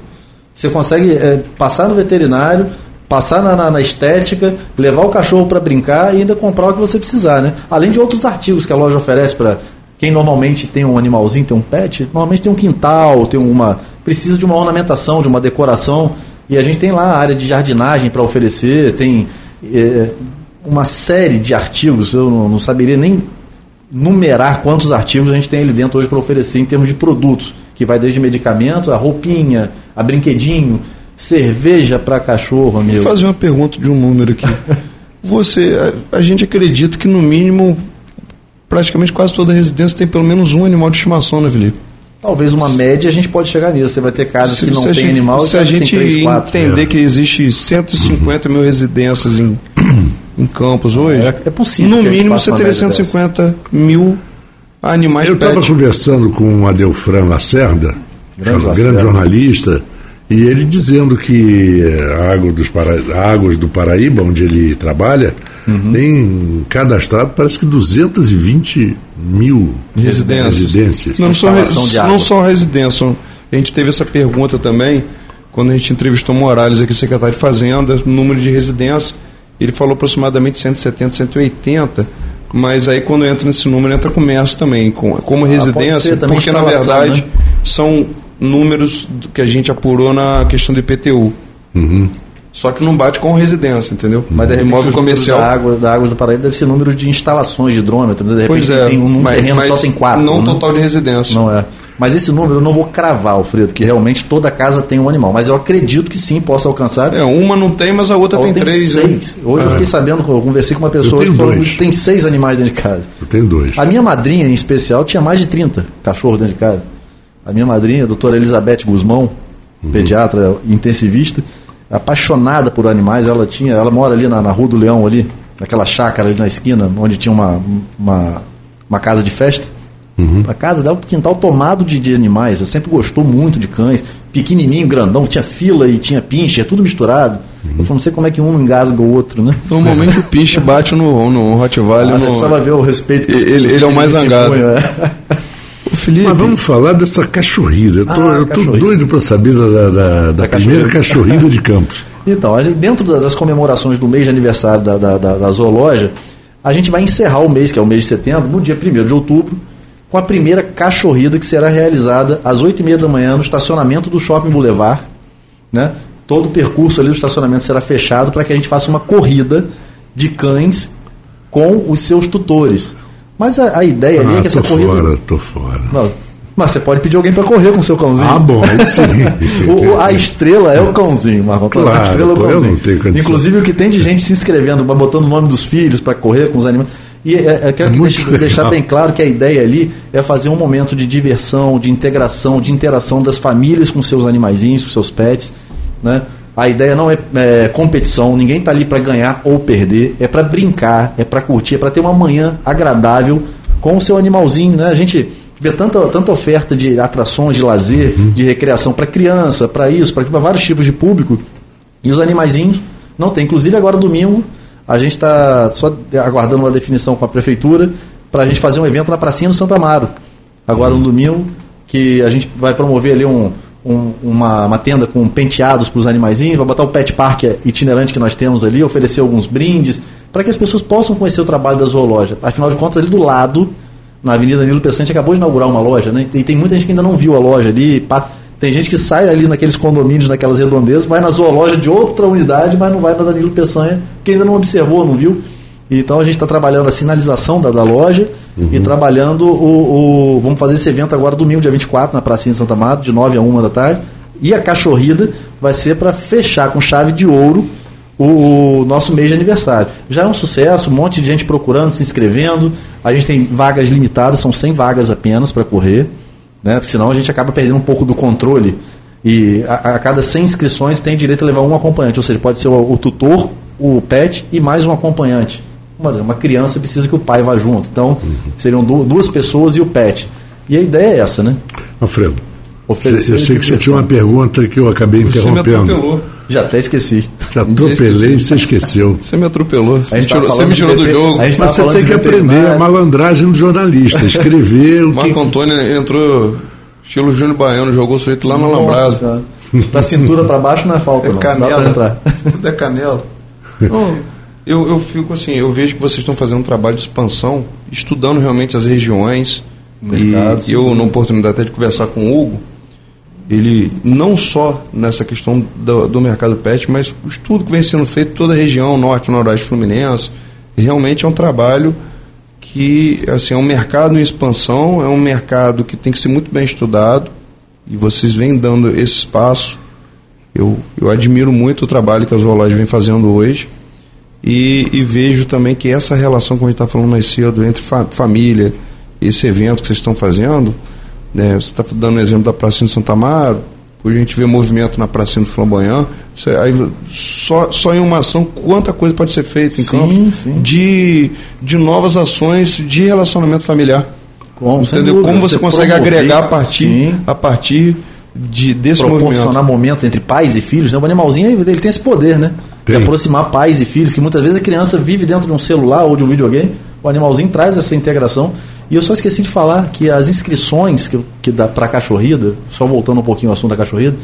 Você consegue é, passar no veterinário, passar na, na- na estética, levar o cachorro para brincar e ainda comprar o que você precisar, né? Além de outros artigos que a loja oferece para quem normalmente tem um animalzinho, tem um pet, normalmente tem um quintal, tem uma precisa de uma ornamentação, de uma decoração e a gente tem lá a área de jardinagem para oferecer, tem é, uma série de artigos, eu não, não saberia nem numerar quantos artigos a gente tem ali dentro hoje para oferecer em termos de produtos, que vai desde medicamento, a roupinha, a brinquedinho, cerveja para cachorro, amigo. Vou fazer uma pergunta de um número aqui. Você, a, a gente acredita que no mínimo, praticamente quase toda residência tem pelo menos um animal de estimação, né, Felipe? Talvez uma média a gente pode chegar nisso. Você vai ter casas que não tem gente, animal e se a gente tem três, quatro. entender É. que existe 150 mil residências em, em campos hoje, É- é possível no mínimo você teria média 150 mil animais Eu estava conversando com o Adelfran Lacerda, Grande Lacerda. grande jornalista, e ele dizendo que a Água dos Para... Águas do Paraíba, onde ele trabalha, Uhum. tem cadastrado parece que 220 mil Residências. residências. Não só, não só residência. A gente teve essa pergunta também quando a gente entrevistou Morales aqui, secretário de Fazenda, número de residências. Ele falou aproximadamente 170, 180. Mas aí quando entra nesse número, entra comércio também, com- como Ah, residência, ser também porque na verdade né? são números que a gente apurou na questão do IPTU. Só que não bate com residência, entendeu? Mas de repente, imóvel comercial. da água, da água do Paraíba deve ser número de instalações de hidrômetro. De repente Pois é, tem um mas, terreno mas só tem quatro. não né? total de residência. Não é. Mas esse número eu não vou cravar, Alfredo, que realmente toda casa tem um animal. Mas eu acredito que sim possa alcançar. É, uma não tem, mas a outra Ou tem, três. né? seis. Hoje eu fiquei sabendo, eu conversei com uma pessoa tenho que falou dois. que tem seis animais dentro de casa. Eu tenho dois. A minha madrinha, em especial, tinha mais de 30 cachorros dentro de casa. A minha madrinha, a doutora Elizabeth Guzmão, pediatra intensivista, apaixonada por animais, ela tinha, ela mora ali na, na Rua do Leão, ali, naquela chácara ali na esquina, onde tinha uma, uma, uma casa de festa. A casa dela, um quintal tomado de, de animais. Ela sempre gostou muito de cães. Pequenininho, grandão, tinha fila e tinha pincher, tudo misturado. Eu falei, não sei como é que um engasga o outro, né? Normalmente o Piche bate no, no Rottweiler. Ah, você no... precisava ver o respeito. que Ele- ele é o mais zangado. é. Felipe, Mas vamos falar dessa cachorrida. Eu tô, Ah, eu tô cachorrida. doido para saber da, da, da- da primeira cachorrida de Campos. Então, dentro da- das comemorações do mês de aniversário da, da, da, da zoologia, a gente vai encerrar o mês, que é o mês de setembro, no dia 1 de outubro, com a primeira cachorrida que será realizada às 8h30 da manhã no estacionamento do Shopping Boulevard. Né? Todo o percurso ali do estacionamento será fechado para que a gente faça uma corrida de cães com os seus tutores. Mas a, a ideia ali é Ah, que essa corrida. fora, tô fora. Não, mas você pode pedir alguém para correr com o seu cãozinho. Ah, bom, sim. O- a estrela é o cãozinho, Marcon. Claro, a estrela é o cãozinho. Inclusive o que tem de gente se inscrevendo, botando o nome dos filhos para correr com os animais. E é, é, quero É que muito deixe- deixar bem claro que a ideia ali é fazer um momento de diversão, de integração, de interação das famílias com seus animaizinhos, com seus pets. Né? A ideia não é, é, competição, ninguém está ali para ganhar ou perder, é para brincar, é para curtir, é para ter uma manhã agradável com o seu animalzinho. Né? A gente vê tanta, tanta oferta de atrações, de lazer, Uhum. de recreação para criança, para isso, para vários tipos de público. E os animaizinhos não tem. Inclusive agora domingo a gente está só aguardando uma definição com a prefeitura para a gente fazer um evento na pracinha do Santa Amaro. Agora um domingo que a gente vai promover ali um, um- uma, uma tenda com penteados para os animaizinhos, vai botar o pet park itinerante que nós temos ali, oferecer alguns brindes para que as pessoas possam conhecer o trabalho da zoológica. Afinal de contas ali do lado na Avenida Nilo Peçante acabou de inaugurar uma loja, né? E tem muita gente que ainda não viu a loja ali. Tem gente que sai ali naqueles condomínios, naquelas redondezas, vai na zoológica de outra unidade, mas não vai na Danilo Peçanha, porque ainda não observou, não viu. Então a gente está trabalhando a sinalização da, da loja e trabalhando o, o- Vamos fazer esse evento agora domingo, dia 24, na Pracinha de Santa Amaro, de 9 a 1 da tarde. E a cachorrida vai ser para fechar com chave de ouro o, o nosso mês de aniversário. Já é um sucesso, um monte de gente procurando, se inscrevendo. A gente tem vagas limitadas, são 100 vagas apenas para correr, né? Porque senão a gente acaba perdendo um pouco do controle. E a, a cada 100 inscrições tem direito a levar um acompanhante, ou seja, pode ser o, o tutor, o pet e mais um acompanhante. Uma, uma criança precisa que o pai vá junto. Então, seriam du- duas pessoas e o pet. E a ideia é essa, né? Alfredo, Oferecer eu sei que você tinha uma pergunta que eu acabei Você me interrompendo. atropelou. Já até esqueci. Já atropelei e você esqueceu. Você me atropelou. Você me tirou, você me tirou do jogo. a gente Mas você tem que aprender a malandragem do jornalista, escrever o que... Marco Antônio entrou estilo Júnior Baiano, jogou o sujeito lá no Nossa Alambrado. Da cintura para baixo não é falta, É não. Dá canela. entrar. Tudo é canela. Eu, eu fico assim, eu vejo que vocês estão fazendo um trabalho de expansão, estudando realmente as regiões. Mercado, e eu, na oportunidade até de conversar com o Hugo, ele não só nessa questão do, do mercado pet, mas o estudo que vem sendo feito toda a região, norte, noroeste fluminense, realmente é um trabalho que assim, é um mercado em expansão, é um mercado que tem que ser muito bem estudado, e vocês vêm dando esse espaço. Eu, eu admiro muito o trabalho que a Zoológica vem fazendo hoje e, e vejo também que essa relação, como a gente está falando mais cedo, entre fa- família, esse evento que vocês estão fazendo, né, você está dando o exemplo da Pracinha de Santa Amaro, hoje a gente vê movimento na Pracinha do Flamboyant, é- aí, só, só em uma ação, quanta coisa pode ser feita em Sim, campo sim. De, de novas ações de relacionamento familiar. Como, sem Entendeu? dúvida, Como você, consegue promover, agregar a partir, sim, a partir de, desse proporcionar movimento. momentos entre pais e filhos. Né? O animalzinho ele tem esse poder, né? Tem. De aproximar pais e filhos, que muitas vezes a criança vive dentro de um celular ou de um videogame. O animalzinho traz essa integração. E eu só esqueci de falar que as inscrições que, que dá para a cachorrida, só voltando um pouquinho ao assunto da cachorrida,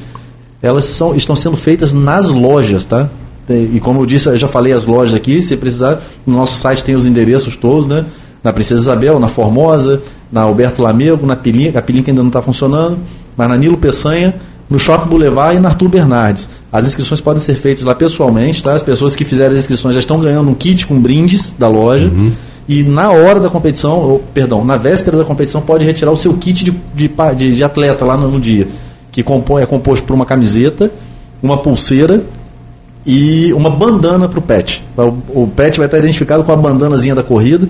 elas são, estão sendo feitas nas lojas, tá? E como eu disse, eu já falei as lojas aqui, se precisar, no nosso site tem os endereços todos, né? Na Princesa Isabel, na Formosa, na Alberto Lamego, na Pilinha, a Pilinha que ainda não está funcionando, mas na Nilo Peçanha, no Shopping Boulevard e na Arthur Bernardes. As inscrições podem ser feitas lá pessoalmente, tá? As pessoas que fizerem as inscrições já estão ganhando um kit com brindes da loja. E na hora da competição, ou, perdão, na véspera da competição, pode retirar o seu kit de, de, de- atleta lá no, no dia. Que compõe, é composto por uma camiseta, uma pulseira e uma bandana para o pet. O, o pet vai estar identificado com a bandanazinha da corrida.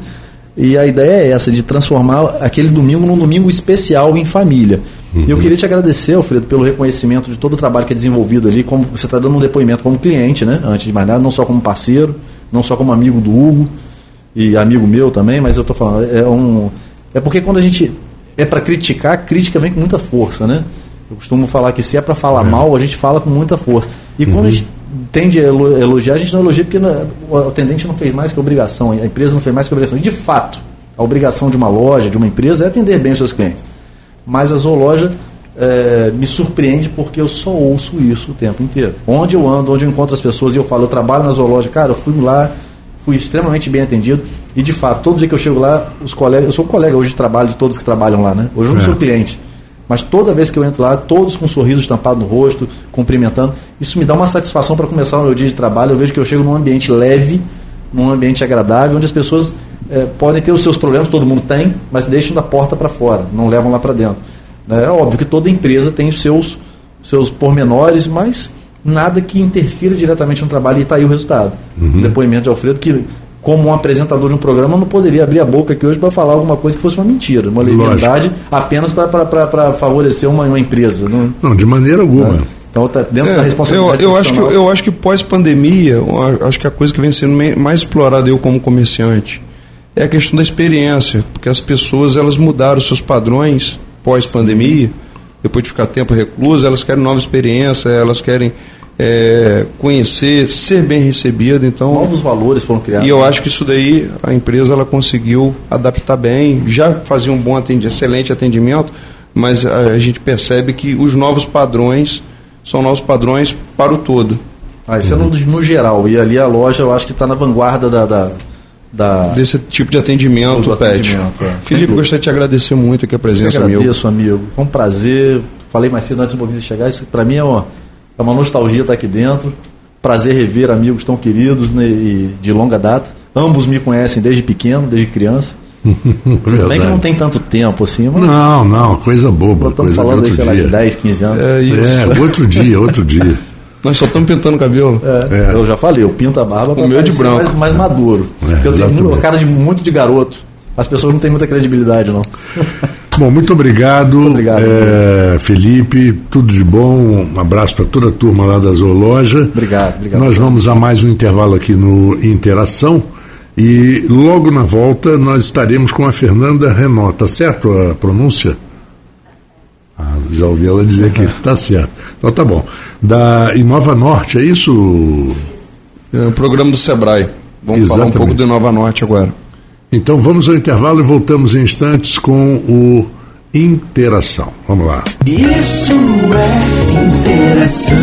E a ideia é essa, de transformar aquele domingo num domingo especial em família. E eu queria te agradecer, Alfredo, pelo reconhecimento de todo o trabalho que é desenvolvido ali, como você está dando um depoimento como cliente, né? Antes de mais nada, não só como parceiro, não só como amigo do Hugo e amigo meu também, mas eu estou falando, é um. É porque quando a gente é para criticar, a crítica vem com muita força, né? Eu costumo falar que se é para falar mal, a gente fala com muita força. E quando a gente tende a elo- elogiar, a gente não elogia porque não- o atendente não fez mais que obrigação, a empresa não fez mais que obrigação. E de fato, a obrigação de uma loja, de uma empresa, é atender bem os seus clientes. Mas a zoologia eh, me surpreende porque eu só ouço isso o tempo inteiro. Onde eu ando, onde eu encontro as pessoas e eu falo, eu trabalho na zoológica, cara, eu fui lá, fui extremamente bem atendido. E de fato, todo dia que eu chego lá, os colegas, eu sou colega hoje de trabalho de todos que trabalham lá, né? Hoje eu não É. sou cliente. Mas toda vez que eu entro lá, todos com um sorriso estampado no rosto, cumprimentando, isso me dá uma satisfação para começar o meu dia de trabalho. Eu vejo que eu chego num ambiente leve, num ambiente agradável, onde as pessoas eh, podem ter os seus problemas, todo mundo tem, mas deixam da porta para fora, não levam lá para dentro. né? É óbvio que toda empresa tem os seus, seus pormenores, mas nada que interfira diretamente no trabalho e está aí o resultado. Uhum. O depoimento de Alfredo, que como um apresentador de um programa, não poderia abrir a boca aqui hoje para falar alguma coisa que fosse uma mentira, uma leviandade apenas para favorecer uma, uma empresa. Não, Não, de maneira alguma. então, tá dentro É, da eu, responsabilidade eu, acho que, eu acho que pós-pandemia, eu a- acho que a coisa que vem sendo mais explorada eu como comerciante é a questão da experiência, porque as pessoas elas mudaram seus padrões pós-pandemia, depois de ficar tempo recluso, elas querem nova experiência, elas querem é, conhecer, ser bem recebido, então novos valores foram criados. E eu acho que isso daí a empresa ela conseguiu adaptar bem, já fazia um bom atendimento, excelente atendimento, mas a, gente percebe que os novos padrões são novos padrões para o todo. Ah, isso uhum. é no, no, geral. E ali a loja eu acho que está na vanguarda da, da, da, Desse tipo de atendimento, Pet. É. Felipe, gostaria de te agradecer muito aqui a presença, eu agradeço, amigo. amigo. Foi um prazer. Falei mais cedo antes do Movies chegar. Isso para mim é uma, é uma nostalgia estar aqui dentro. Prazer rever amigos tão queridos né, e de longa data. Ambos me conhecem desde pequeno, desde criança. Bem que não tem tanto tempo assim. Mas... Não, não, coisa boba. Estamos falando aí, sei lá, de 10, 15 anos. É, isso. é outro dia, outro dia. Nós só estamos pintando o cabelo. É, é. Eu já falei, eu pinto a barba para meu de branco. Mais, mais maduro. É, porque eu tenho cara de muito de garoto. As pessoas não têm muita credibilidade, não. Bom, muito obrigado, muito obrigado é, Felipe. Tudo de bom. Um abraço para toda a turma lá da Zoologia. Obrigado, obrigado. Nós vamos a mais um intervalo aqui no Interação. E logo na volta nós estaremos com a Fernanda Renault, tá certo a pronúncia? Já ouvi ela dizer que tá certo. Então tá bom. Da Inova Norte, é isso? É o programa do Sebrae. Vamos Exatamente. falar um pouco do Inova Norte agora. Então vamos ao intervalo e voltamos em instantes com o Interação. Vamos lá. Isso é interação.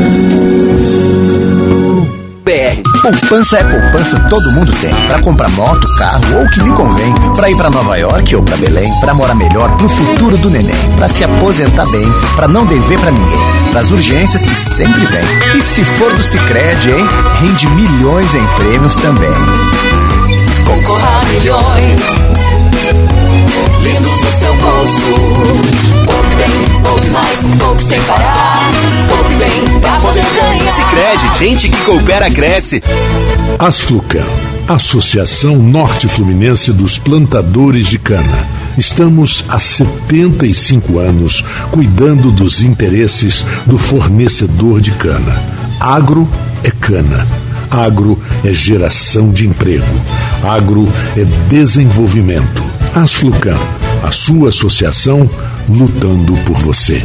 Poupança é poupança, todo mundo tem. Para comprar moto, carro ou o que lhe convém. Para ir para Nova York ou para Belém. Para morar melhor pro futuro do neném. Para se aposentar bem. Para não dever para ninguém. Para as urgências que sempre vem. E se for do Cicred, hein? Rende milhões em prêmios também. Concorra milhões. Lindos no seu bolso Poupe bem, poupe mais, poupe sem parar. Poupe bem pra poder ganhar. Sicredi, gente que coopera cresce. Asflucan, Associação Norte Fluminense dos Plantadores de Cana. Estamos há 75 anos cuidando dos interesses do fornecedor de cana. Agro é cana. Agro é geração de emprego. Agro é desenvolvimento. Asflucan, a sua associação lutando por você.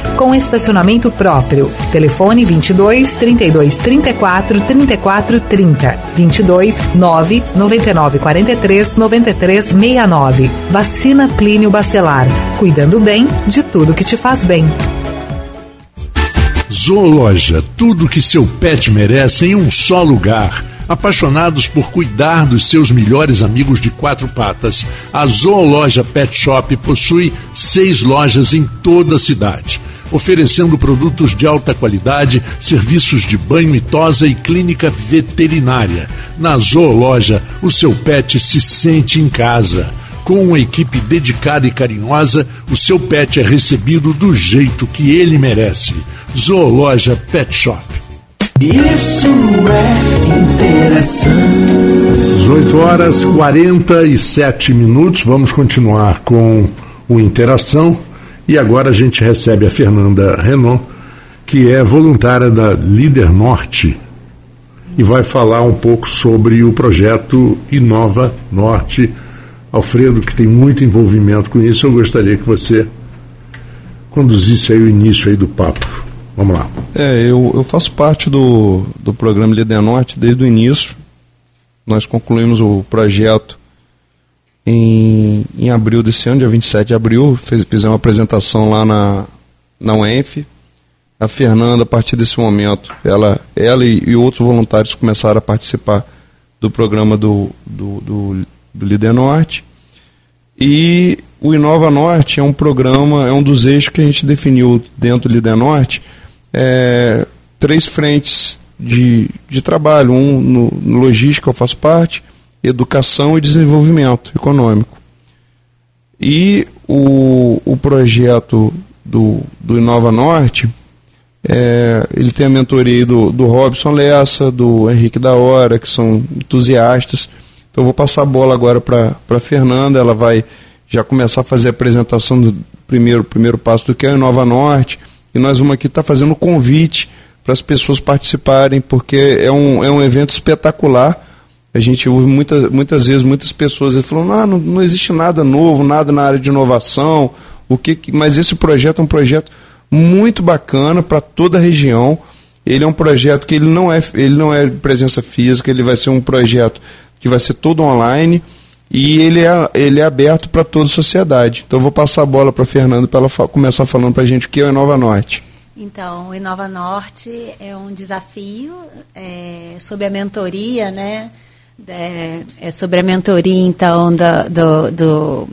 com estacionamento próprio. Telefone 22 32 34 34 30 22 9 99 43 93 69. Vacina Clínio Bacelar. Cuidando bem de tudo que te faz bem. Zoologia, tudo que seu pet merece em um só lugar apaixonados por cuidar dos seus melhores amigos de quatro patas, a Zoologia Pet Shop possui seis lojas em toda a cidade oferecendo produtos de alta qualidade, serviços de banho e tosa e clínica veterinária. Na Zoologia, o seu pet se sente em casa. Com uma equipe dedicada e carinhosa, o seu pet é recebido do jeito que ele merece. Zoologia Pet Shop. Isso é interação. 18 horas 47 minutos. Vamos continuar com o Interação. E agora a gente recebe a Fernanda Renault, que é voluntária da Líder Norte, e vai falar um pouco sobre o projeto Inova Norte. Alfredo, que tem muito envolvimento com isso, eu gostaria que você conduzisse aí o início aí do papo. Vamos lá. É, eu, eu faço parte do, do programa Líder Norte desde o início. Nós concluímos o projeto em, em abril desse ano, dia 27 de abril, fez, fizemos uma apresentação lá na, na UENF. A Fernanda, a partir desse momento, ela, ela e, e outros voluntários começaram a participar do programa do, do, do, do Líder Norte. E o Inova Norte é um programa, é um dos eixos que a gente definiu dentro do Líder Norte, é, três frentes de, de trabalho. Um no, no logística, eu faço parte, educação e desenvolvimento econômico. E o, o projeto do, do Inova Norte, é, ele tem a mentoria do, do Robson Lessa, do Henrique da Hora, que são entusiastas. Então, vou passar a bola agora para a Fernanda, ela vai já começar a fazer a apresentação do primeiro, primeiro passo do que é o Inova Norte. E nós vamos aqui estar tá fazendo um convite para as pessoas participarem, porque é um, é um evento espetacular. A gente ouve muita, muitas vezes muitas pessoas falando, ah, não, não existe nada novo, nada na área de inovação, o que, mas esse projeto é um projeto muito bacana para toda a região. Ele é um projeto que ele não é, ele não é presença física, ele vai ser um projeto que vai ser todo online e ele é, ele é aberto para toda a sociedade. Então vou passar a bola para a Fernanda para ela fa começar falando para a gente o que é o Inova Norte. Então, o Inova Norte é um desafio é, sob a mentoria, né? É, é sobre a mentoria, então, do, do, do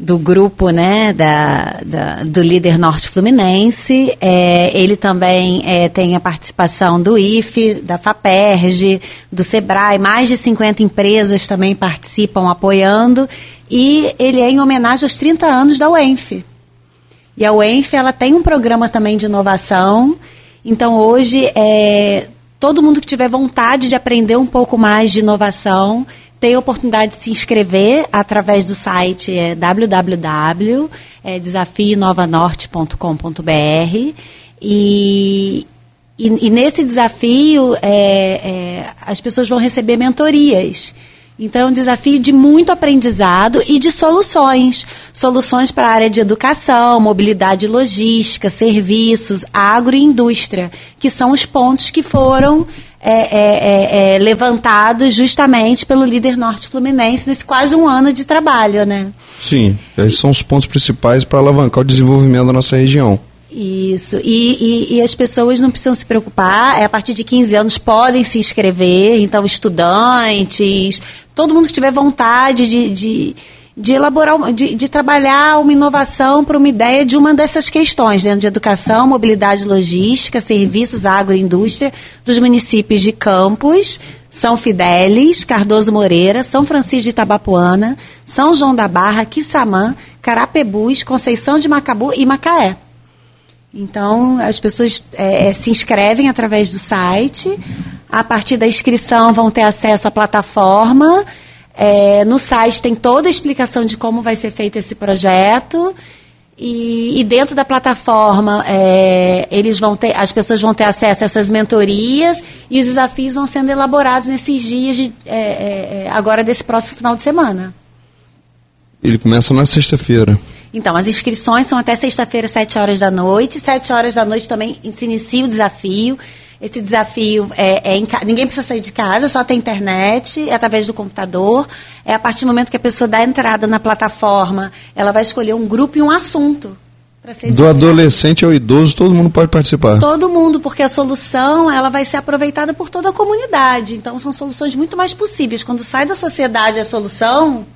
do grupo né, da, da, do líder norte fluminense. É, ele também é, tem a participação do IFE, da FAPERJ, do SEBRAE, mais de 50 empresas também participam apoiando. E ele é em homenagem aos 30 anos da UENF. E a UENF ela tem um programa também de inovação. Então hoje é, todo mundo que tiver vontade de aprender um pouco mais de inovação tem a oportunidade de se inscrever através do site é, www.desafionovanorte.com.br e, e, e, nesse desafio é, é, as pessoas vão receber mentorias. Então, é um desafio de muito aprendizado e de soluções. Soluções para a área de educação, mobilidade logística, serviços, agroindústria, que são os pontos que foram é, é, é, é, levantados justamente pelo líder norte fluminense nesse quase um ano de trabalho, né? Sim, esses são os pontos principais para alavancar o desenvolvimento da nossa região. Isso, e, e, e, as pessoas não precisam se preocupar, é, a partir de 15 anos podem se inscrever, então estudantes, todo mundo que tiver vontade de, de de elaborar, de, de, trabalhar uma inovação para uma ideia de uma dessas questões, dentro de educação, mobilidade logística, serviços, agroindústria, dos municípios de Campos, São Fidélis, Cardoso Moreira, São Francisco de Itabapuana, São João da Barra, Quissamã, Carapebus, Conceição de Macabu e Macaé. Então, as pessoas é, é, se inscrevem através do site, a partir da inscrição vão ter acesso à plataforma é, no site tem toda a explicação de como vai ser feito esse projeto. E, e dentro da plataforma, é, eles vão ter, as pessoas vão ter acesso a essas mentorias e os desafios vão sendo elaborados nesses dias de, é, é, agora desse próximo final de semana. Ele começa na sexta-feira. Então, as inscrições são até sexta-feira, 7 horas da noite. 7 horas da noite também se inicia o desafio. Esse desafio é, é em, ninguém precisa sair de casa, só tem internet, é através do computador. É a partir do momento que a pessoa dá entrada na plataforma, ela vai escolher um grupo e um assunto. Do adolescente ao idoso, todo mundo pode participar. Todo mundo, porque a solução ela vai ser aproveitada por toda a comunidade. Então, são soluções muito mais possíveis. Quando sai da sociedade a solução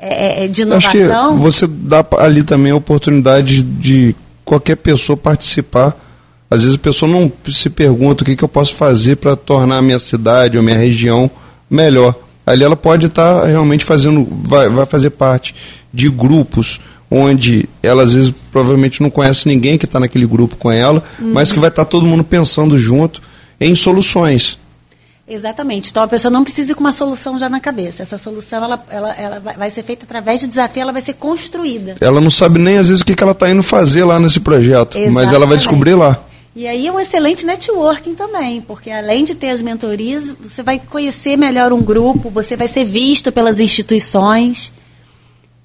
é, é, é de inovação. Acho que você dá ali também a oportunidade de qualquer pessoa participar às vezes a pessoa não se pergunta o que, que eu posso fazer para tornar a minha cidade ou minha região melhor. Ali ela pode estar tá realmente fazendo, vai, vai fazer parte de grupos onde ela às vezes provavelmente não conhece ninguém que está naquele grupo com ela, uhum. mas que vai estar tá todo mundo pensando junto em soluções. Exatamente. Então a pessoa não precisa ir com uma solução já na cabeça. Essa solução ela, ela, ela vai ser feita através de desafio, ela vai ser construída. Ela não sabe nem às vezes o que, que ela está indo fazer lá nesse projeto, Exatamente. mas ela vai descobrir lá. E aí é um excelente networking também, porque além de ter as mentorias, você vai conhecer melhor um grupo, você vai ser visto pelas instituições.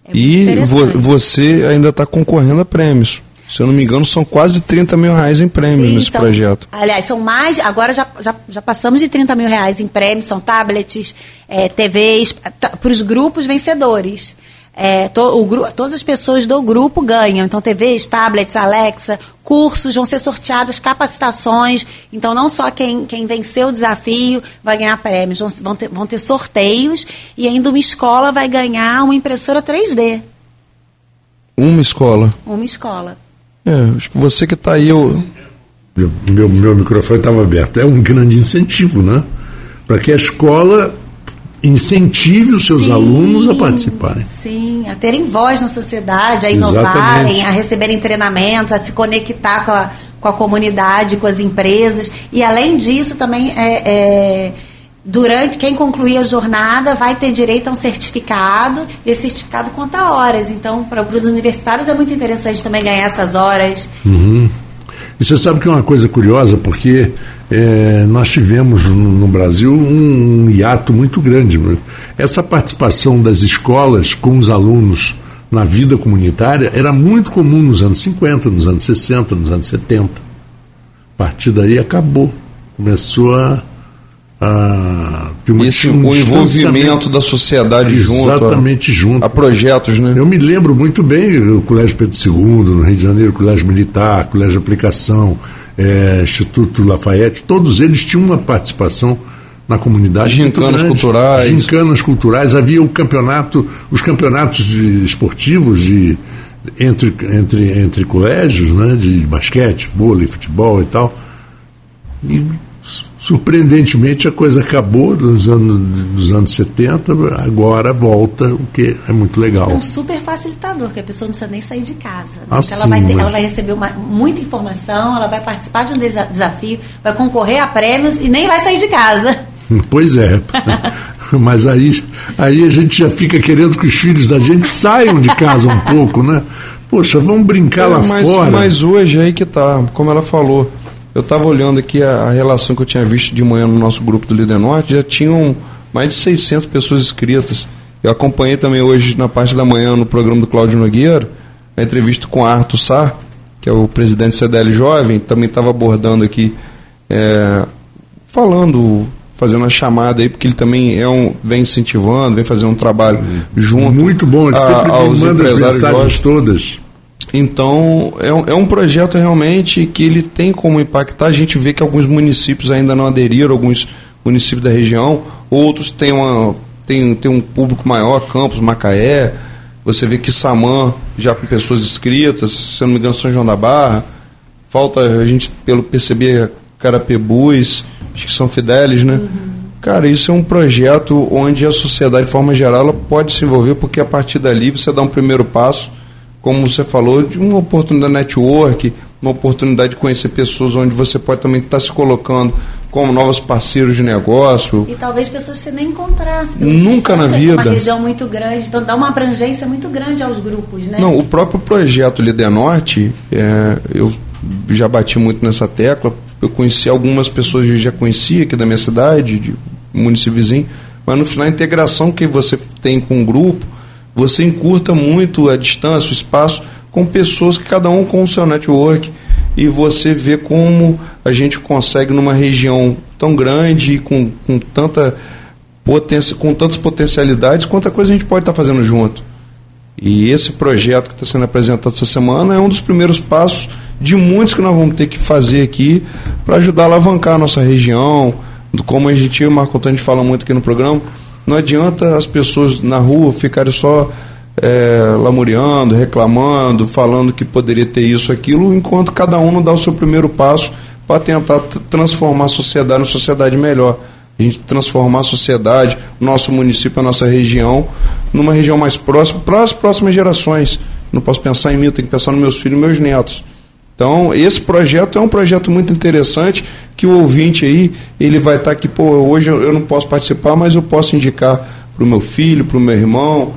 É e vo você ainda está concorrendo a prêmios. Se eu não me engano, são quase 30 mil reais em prêmios Sim, nesse são, projeto. Aliás, são mais. Agora já, já, já passamos de 30 mil reais em prêmios, são tablets, é, TVs, para os grupos vencedores. É, to, o, todas as pessoas do grupo ganham. Então, TVs, tablets, Alexa, cursos, vão ser sorteados capacitações. Então, não só quem, quem venceu o desafio vai ganhar prêmios, vão, vão, ter, vão ter sorteios e ainda uma escola vai ganhar uma impressora 3D. Uma escola? Uma escola. É, acho que você que está aí. Eu... Meu, meu, meu microfone estava aberto. É um grande incentivo, né? Para que a escola incentive os seus Sim, alunos a participarem. Sim, a terem voz na sociedade, a inovarem, a receberem treinamentos, a se conectar com a, com a comunidade, com as empresas. E além disso, também é, é, durante quem concluir a jornada vai ter direito a um certificado, e esse certificado conta horas. Então, para os universitários é muito interessante também ganhar essas horas. Uhum. E você sabe que é uma coisa curiosa, porque é, nós tivemos no, Brasil um, um, hiato muito grande. Essa participação das escolas com os alunos na vida comunitária era muito comum nos anos 50, nos anos 60, nos anos 70. A partir daí acabou. Começou a a Esse, um o envolvimento da sociedade junto. Exatamente junto. A projetos, né? Eu me lembro muito bem o Colégio Pedro II, no Rio de Janeiro, Colégio Militar, Colégio de Aplicação, é, Instituto Lafayette, todos eles tinham uma participação na comunidade. Gincanas culturais. Gincanas culturais. Havia o campeonato, os campeonatos de, esportivos de, entre, entre, entre colégios, né, de basquete, vôlei, futebol e tal. E Surpreendentemente, a coisa acabou nos anos, dos anos 70, agora volta, o que é muito legal. É um super facilitador, que a pessoa não precisa nem sair de casa. Né? Ah, ela, vai ter, mas... ela vai receber uma, muita informação, ela vai participar de um desafio, vai concorrer a prêmios e nem vai sair de casa. Pois é. Mas aí, aí a gente já fica querendo que os filhos da gente saiam de casa um pouco, né? Poxa, vamos brincar é, lá mas, fora. Mas hoje aí que tá, como ela falou eu estava olhando aqui a, a, relação que eu tinha visto de manhã no nosso grupo do Líder Norte, já tinham mais de 600 pessoas inscritas. Eu acompanhei também hoje, na parte da manhã, no programa do Cláudio Nogueira, a entrevista com Arthur Sá, que é o presidente do CDL Jovem, também estava abordando aqui, é, falando, fazendo uma chamada aí, porque ele também é um, vem incentivando, vem fazendo um trabalho junto. Muito bom, ele sempre a, aos manda as mensagens jovens. todas. Então, é um, é um projeto realmente que ele tem como impactar. A gente vê que alguns municípios ainda não aderiram, alguns municípios da região, outros têm, uma, têm, têm um público maior, Campos, Macaé. Você vê que Samã, já com pessoas inscritas, se não me engano, São João da Barra. Falta a gente, pelo perceber, Carapebus, acho que são Fidelis, né? Uhum. Cara, isso é um projeto onde a sociedade, de forma geral, ela pode se envolver, porque a partir dali você dá um primeiro passo como você falou, de uma oportunidade de network, uma oportunidade de conhecer pessoas onde você pode também estar se colocando como novos parceiros de negócio. E talvez pessoas que você nem encontrasse. Nunca na vida. Uma região muito grande, então dá uma abrangência muito grande aos grupos, né? Não, o próprio projeto Líder Norte, é, eu já bati muito nessa tecla, eu conheci algumas pessoas que eu já conhecia aqui da minha cidade, de município vizinho, mas no final a integração que você tem com o grupo, você encurta muito a distância, o espaço, com pessoas que cada um com o seu network e você vê como a gente consegue numa região tão grande e com, com tanta potência, com tantas potencialidades, quanta coisa a gente pode estar fazendo junto. E esse projeto que está sendo apresentado essa semana é um dos primeiros passos de muitos que nós vamos ter que fazer aqui para ajudar a alavancar a nossa região, como a gente e o Marco Antônio fala muito aqui no programa, não adianta as pessoas na rua ficarem só é, lamuriando, reclamando, falando que poderia ter isso, aquilo, enquanto cada um não dá o seu primeiro passo para tentar transformar a sociedade numa sociedade melhor. A gente transformar a sociedade, o nosso município, a nossa região, numa região mais próxima, para as próximas gerações. Não posso pensar em mim, tenho que pensar nos meus filhos e meus netos. Então, esse projeto é um projeto muito interessante que o ouvinte aí, ele vai estar tá aqui, pô, hoje eu não posso participar, mas eu posso indicar para o meu filho, para o meu irmão,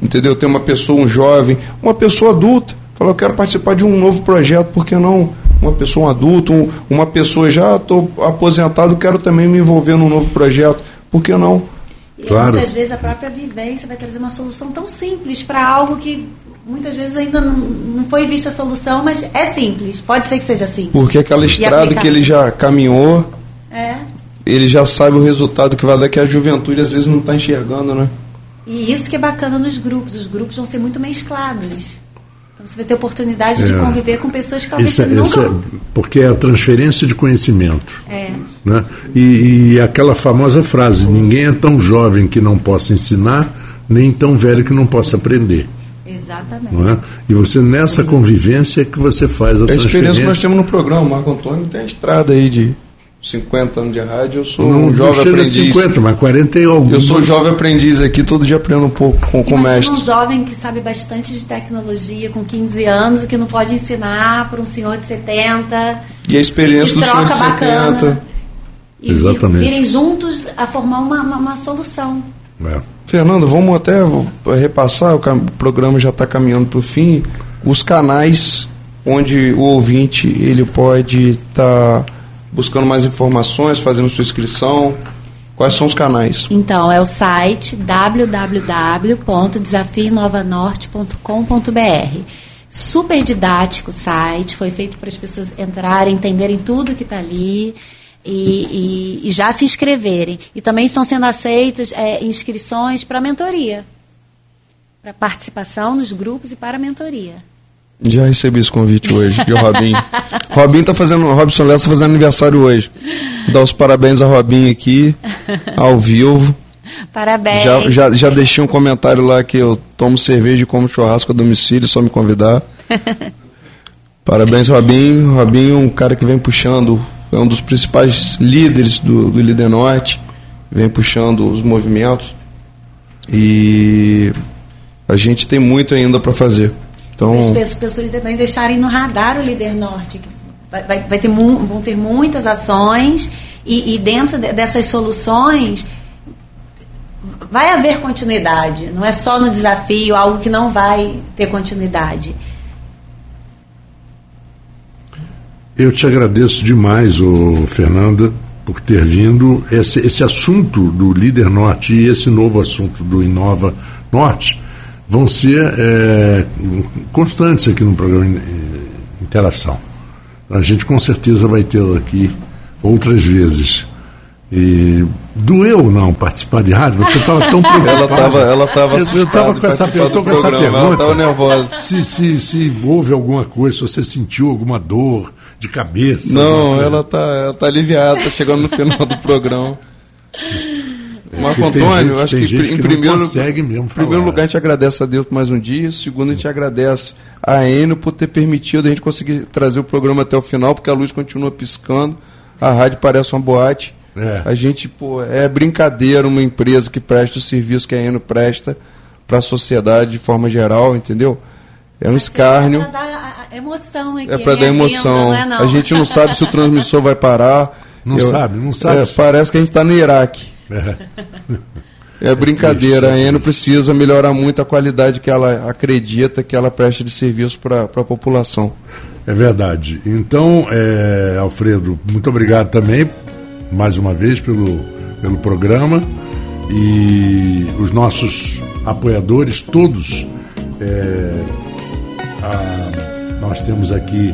entendeu? Tem uma pessoa, um jovem, uma pessoa adulta, fala, eu quero participar de um novo projeto, por que não? Uma pessoa um adulto, um, uma pessoa já estou aposentado, quero também me envolver num novo projeto, por que não? E claro. muitas vezes a própria vivência vai trazer uma solução tão simples para algo que muitas vezes ainda não, não foi vista a solução, mas é simples, pode ser que seja simples. Porque aquela estrada que ele já caminhou, é. ele já sabe o resultado que vai dar, que a juventude às vezes não está enxergando, né? E isso que é bacana nos grupos, os grupos vão ser muito mesclados. Então você vai ter oportunidade é. de conviver com pessoas que talvez isso, é, nunca... É, porque é a transferência de conhecimento. É. Né? E, e aquela famosa frase, ninguém é tão jovem que não possa ensinar, nem tão velho que não possa aprender. Exatamente. É? E você, nessa convivência, que você faz a, a experiência que nós temos no programa, o Marco Antônio tem a estrada aí de 50 anos de rádio, eu sou Não, um não jovem chega a aprendiz. 50, mas 40 e algum. Eu sou jovem aprendiz aqui, todo dia aprendo um pouco com, com o mestre. um jovem que sabe bastante de tecnologia, com 15 anos, o que não pode ensinar para um senhor de 70. E a experiência do senhor de troca 70. bacana. E Exatamente. virem juntos a formar uma, uma, uma solução. É. Fernando, vamos até repassar, o programa já está caminhando para o fim. Os canais onde o ouvinte ele pode estar buscando mais informações, fazendo sua inscrição. Quais são os canais? Então, é o site www.desafionovanorte.com.br. Super didático o site, foi feito para as pessoas entrarem, entenderem tudo que está ali e, e- e já se inscreverem. E também estão sendo aceitas é, inscrições para mentoria, para participação nos grupos e para mentoria. Já recebi esse convite hoje, de Robinho. Robinho tá fazendo, Robson Lessa tá fazendo aniversário hoje. Dar os parabéns a Robinho aqui, ao vivo. Parabéns. Já, já, já deixei um comentário lá que eu tomo cerveja e como churrasco a domicílio, só me convidar. Parabéns, Robinho. Robinho é um cara que vem puxando, é um dos principais líderes do, do Líder Norte, vem puxando os movimentos. E a gente tem muito ainda para fazer. Então, As pe- pessoas também deixarem no radar o líder norte. Vai, vai- vai ter vão ter muitas ações e, e dentro de- dessas soluções vai haver continuidade. Não é só no desafio algo que não vai ter continuidade. Eu te agradeço demais, ô, Fernanda, por ter vindo. Esse, esse assunto do Líder Norte e esse novo assunto do Inova Norte vão ser é, constantes aqui no programa eh, Interação. A gente com certeza vai tê-lo aqui outras vezes. E doeu não participar de rádio? Você estava tão preocupado. ela estava ela tava Eu- eu tava com essa- eu tô com essa programa, Ela pergunta. estava nervosa. Se, se, se houve alguma coisa, se você sentiu alguma dor de cabeça. Não, coisa. ela tá, ela tá aliviada, tá chegando no final do programa. Marco Porque tem Antônio, gente- acho que em que primeiro, consegue mesmo em primeiro falar. lugar a gente agradece a Deus por mais um dia, segundo a gente agradece a Enio por ter permitido a gente conseguir trazer o programa até o final, porque a luz continua piscando, a rádio parece uma boate. É. A gente, pô, é brincadeira uma empresa que presta o serviço que a Enio presta para a sociedade de forma geral, entendeu? É um escárnio. É para dar a- a emoção aqui. É para a dar emoção. é, não. A gente não sabe se o transmissor vai parar. Não sabe, não sabe É, parece que a gente está no Iraque. É. É brincadeira. é a Eno precisa melhorar muito a qualidade que ela acredita que ela presta de serviço para a população. É verdade. Então, é, Alfredo, muito obrigado também, mais uma vez, pelo, pelo programa. E os nossos apoiadores, todos. é, a- nós temos aqui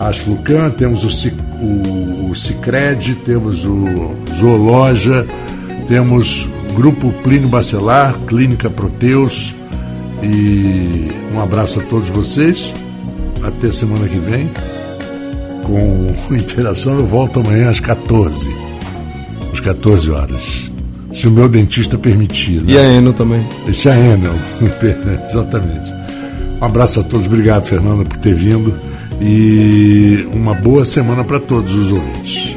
a Asflucan, temos o, o, o Cicred, temos o Zoologia, temos Grupo Plínio Bacelar, Clínica Proteus. E um abraço a todos vocês. Até semana que vem. Com interação, eu volto amanhã às 14. Às 14 horas. Se o meu dentista permitir. Né? E a Eno também. Esse é a Enel. Exatamente. Um abraço a todos. Obrigado, Fernanda, por ter vindo. E uma boa semana para todos os ouvintes.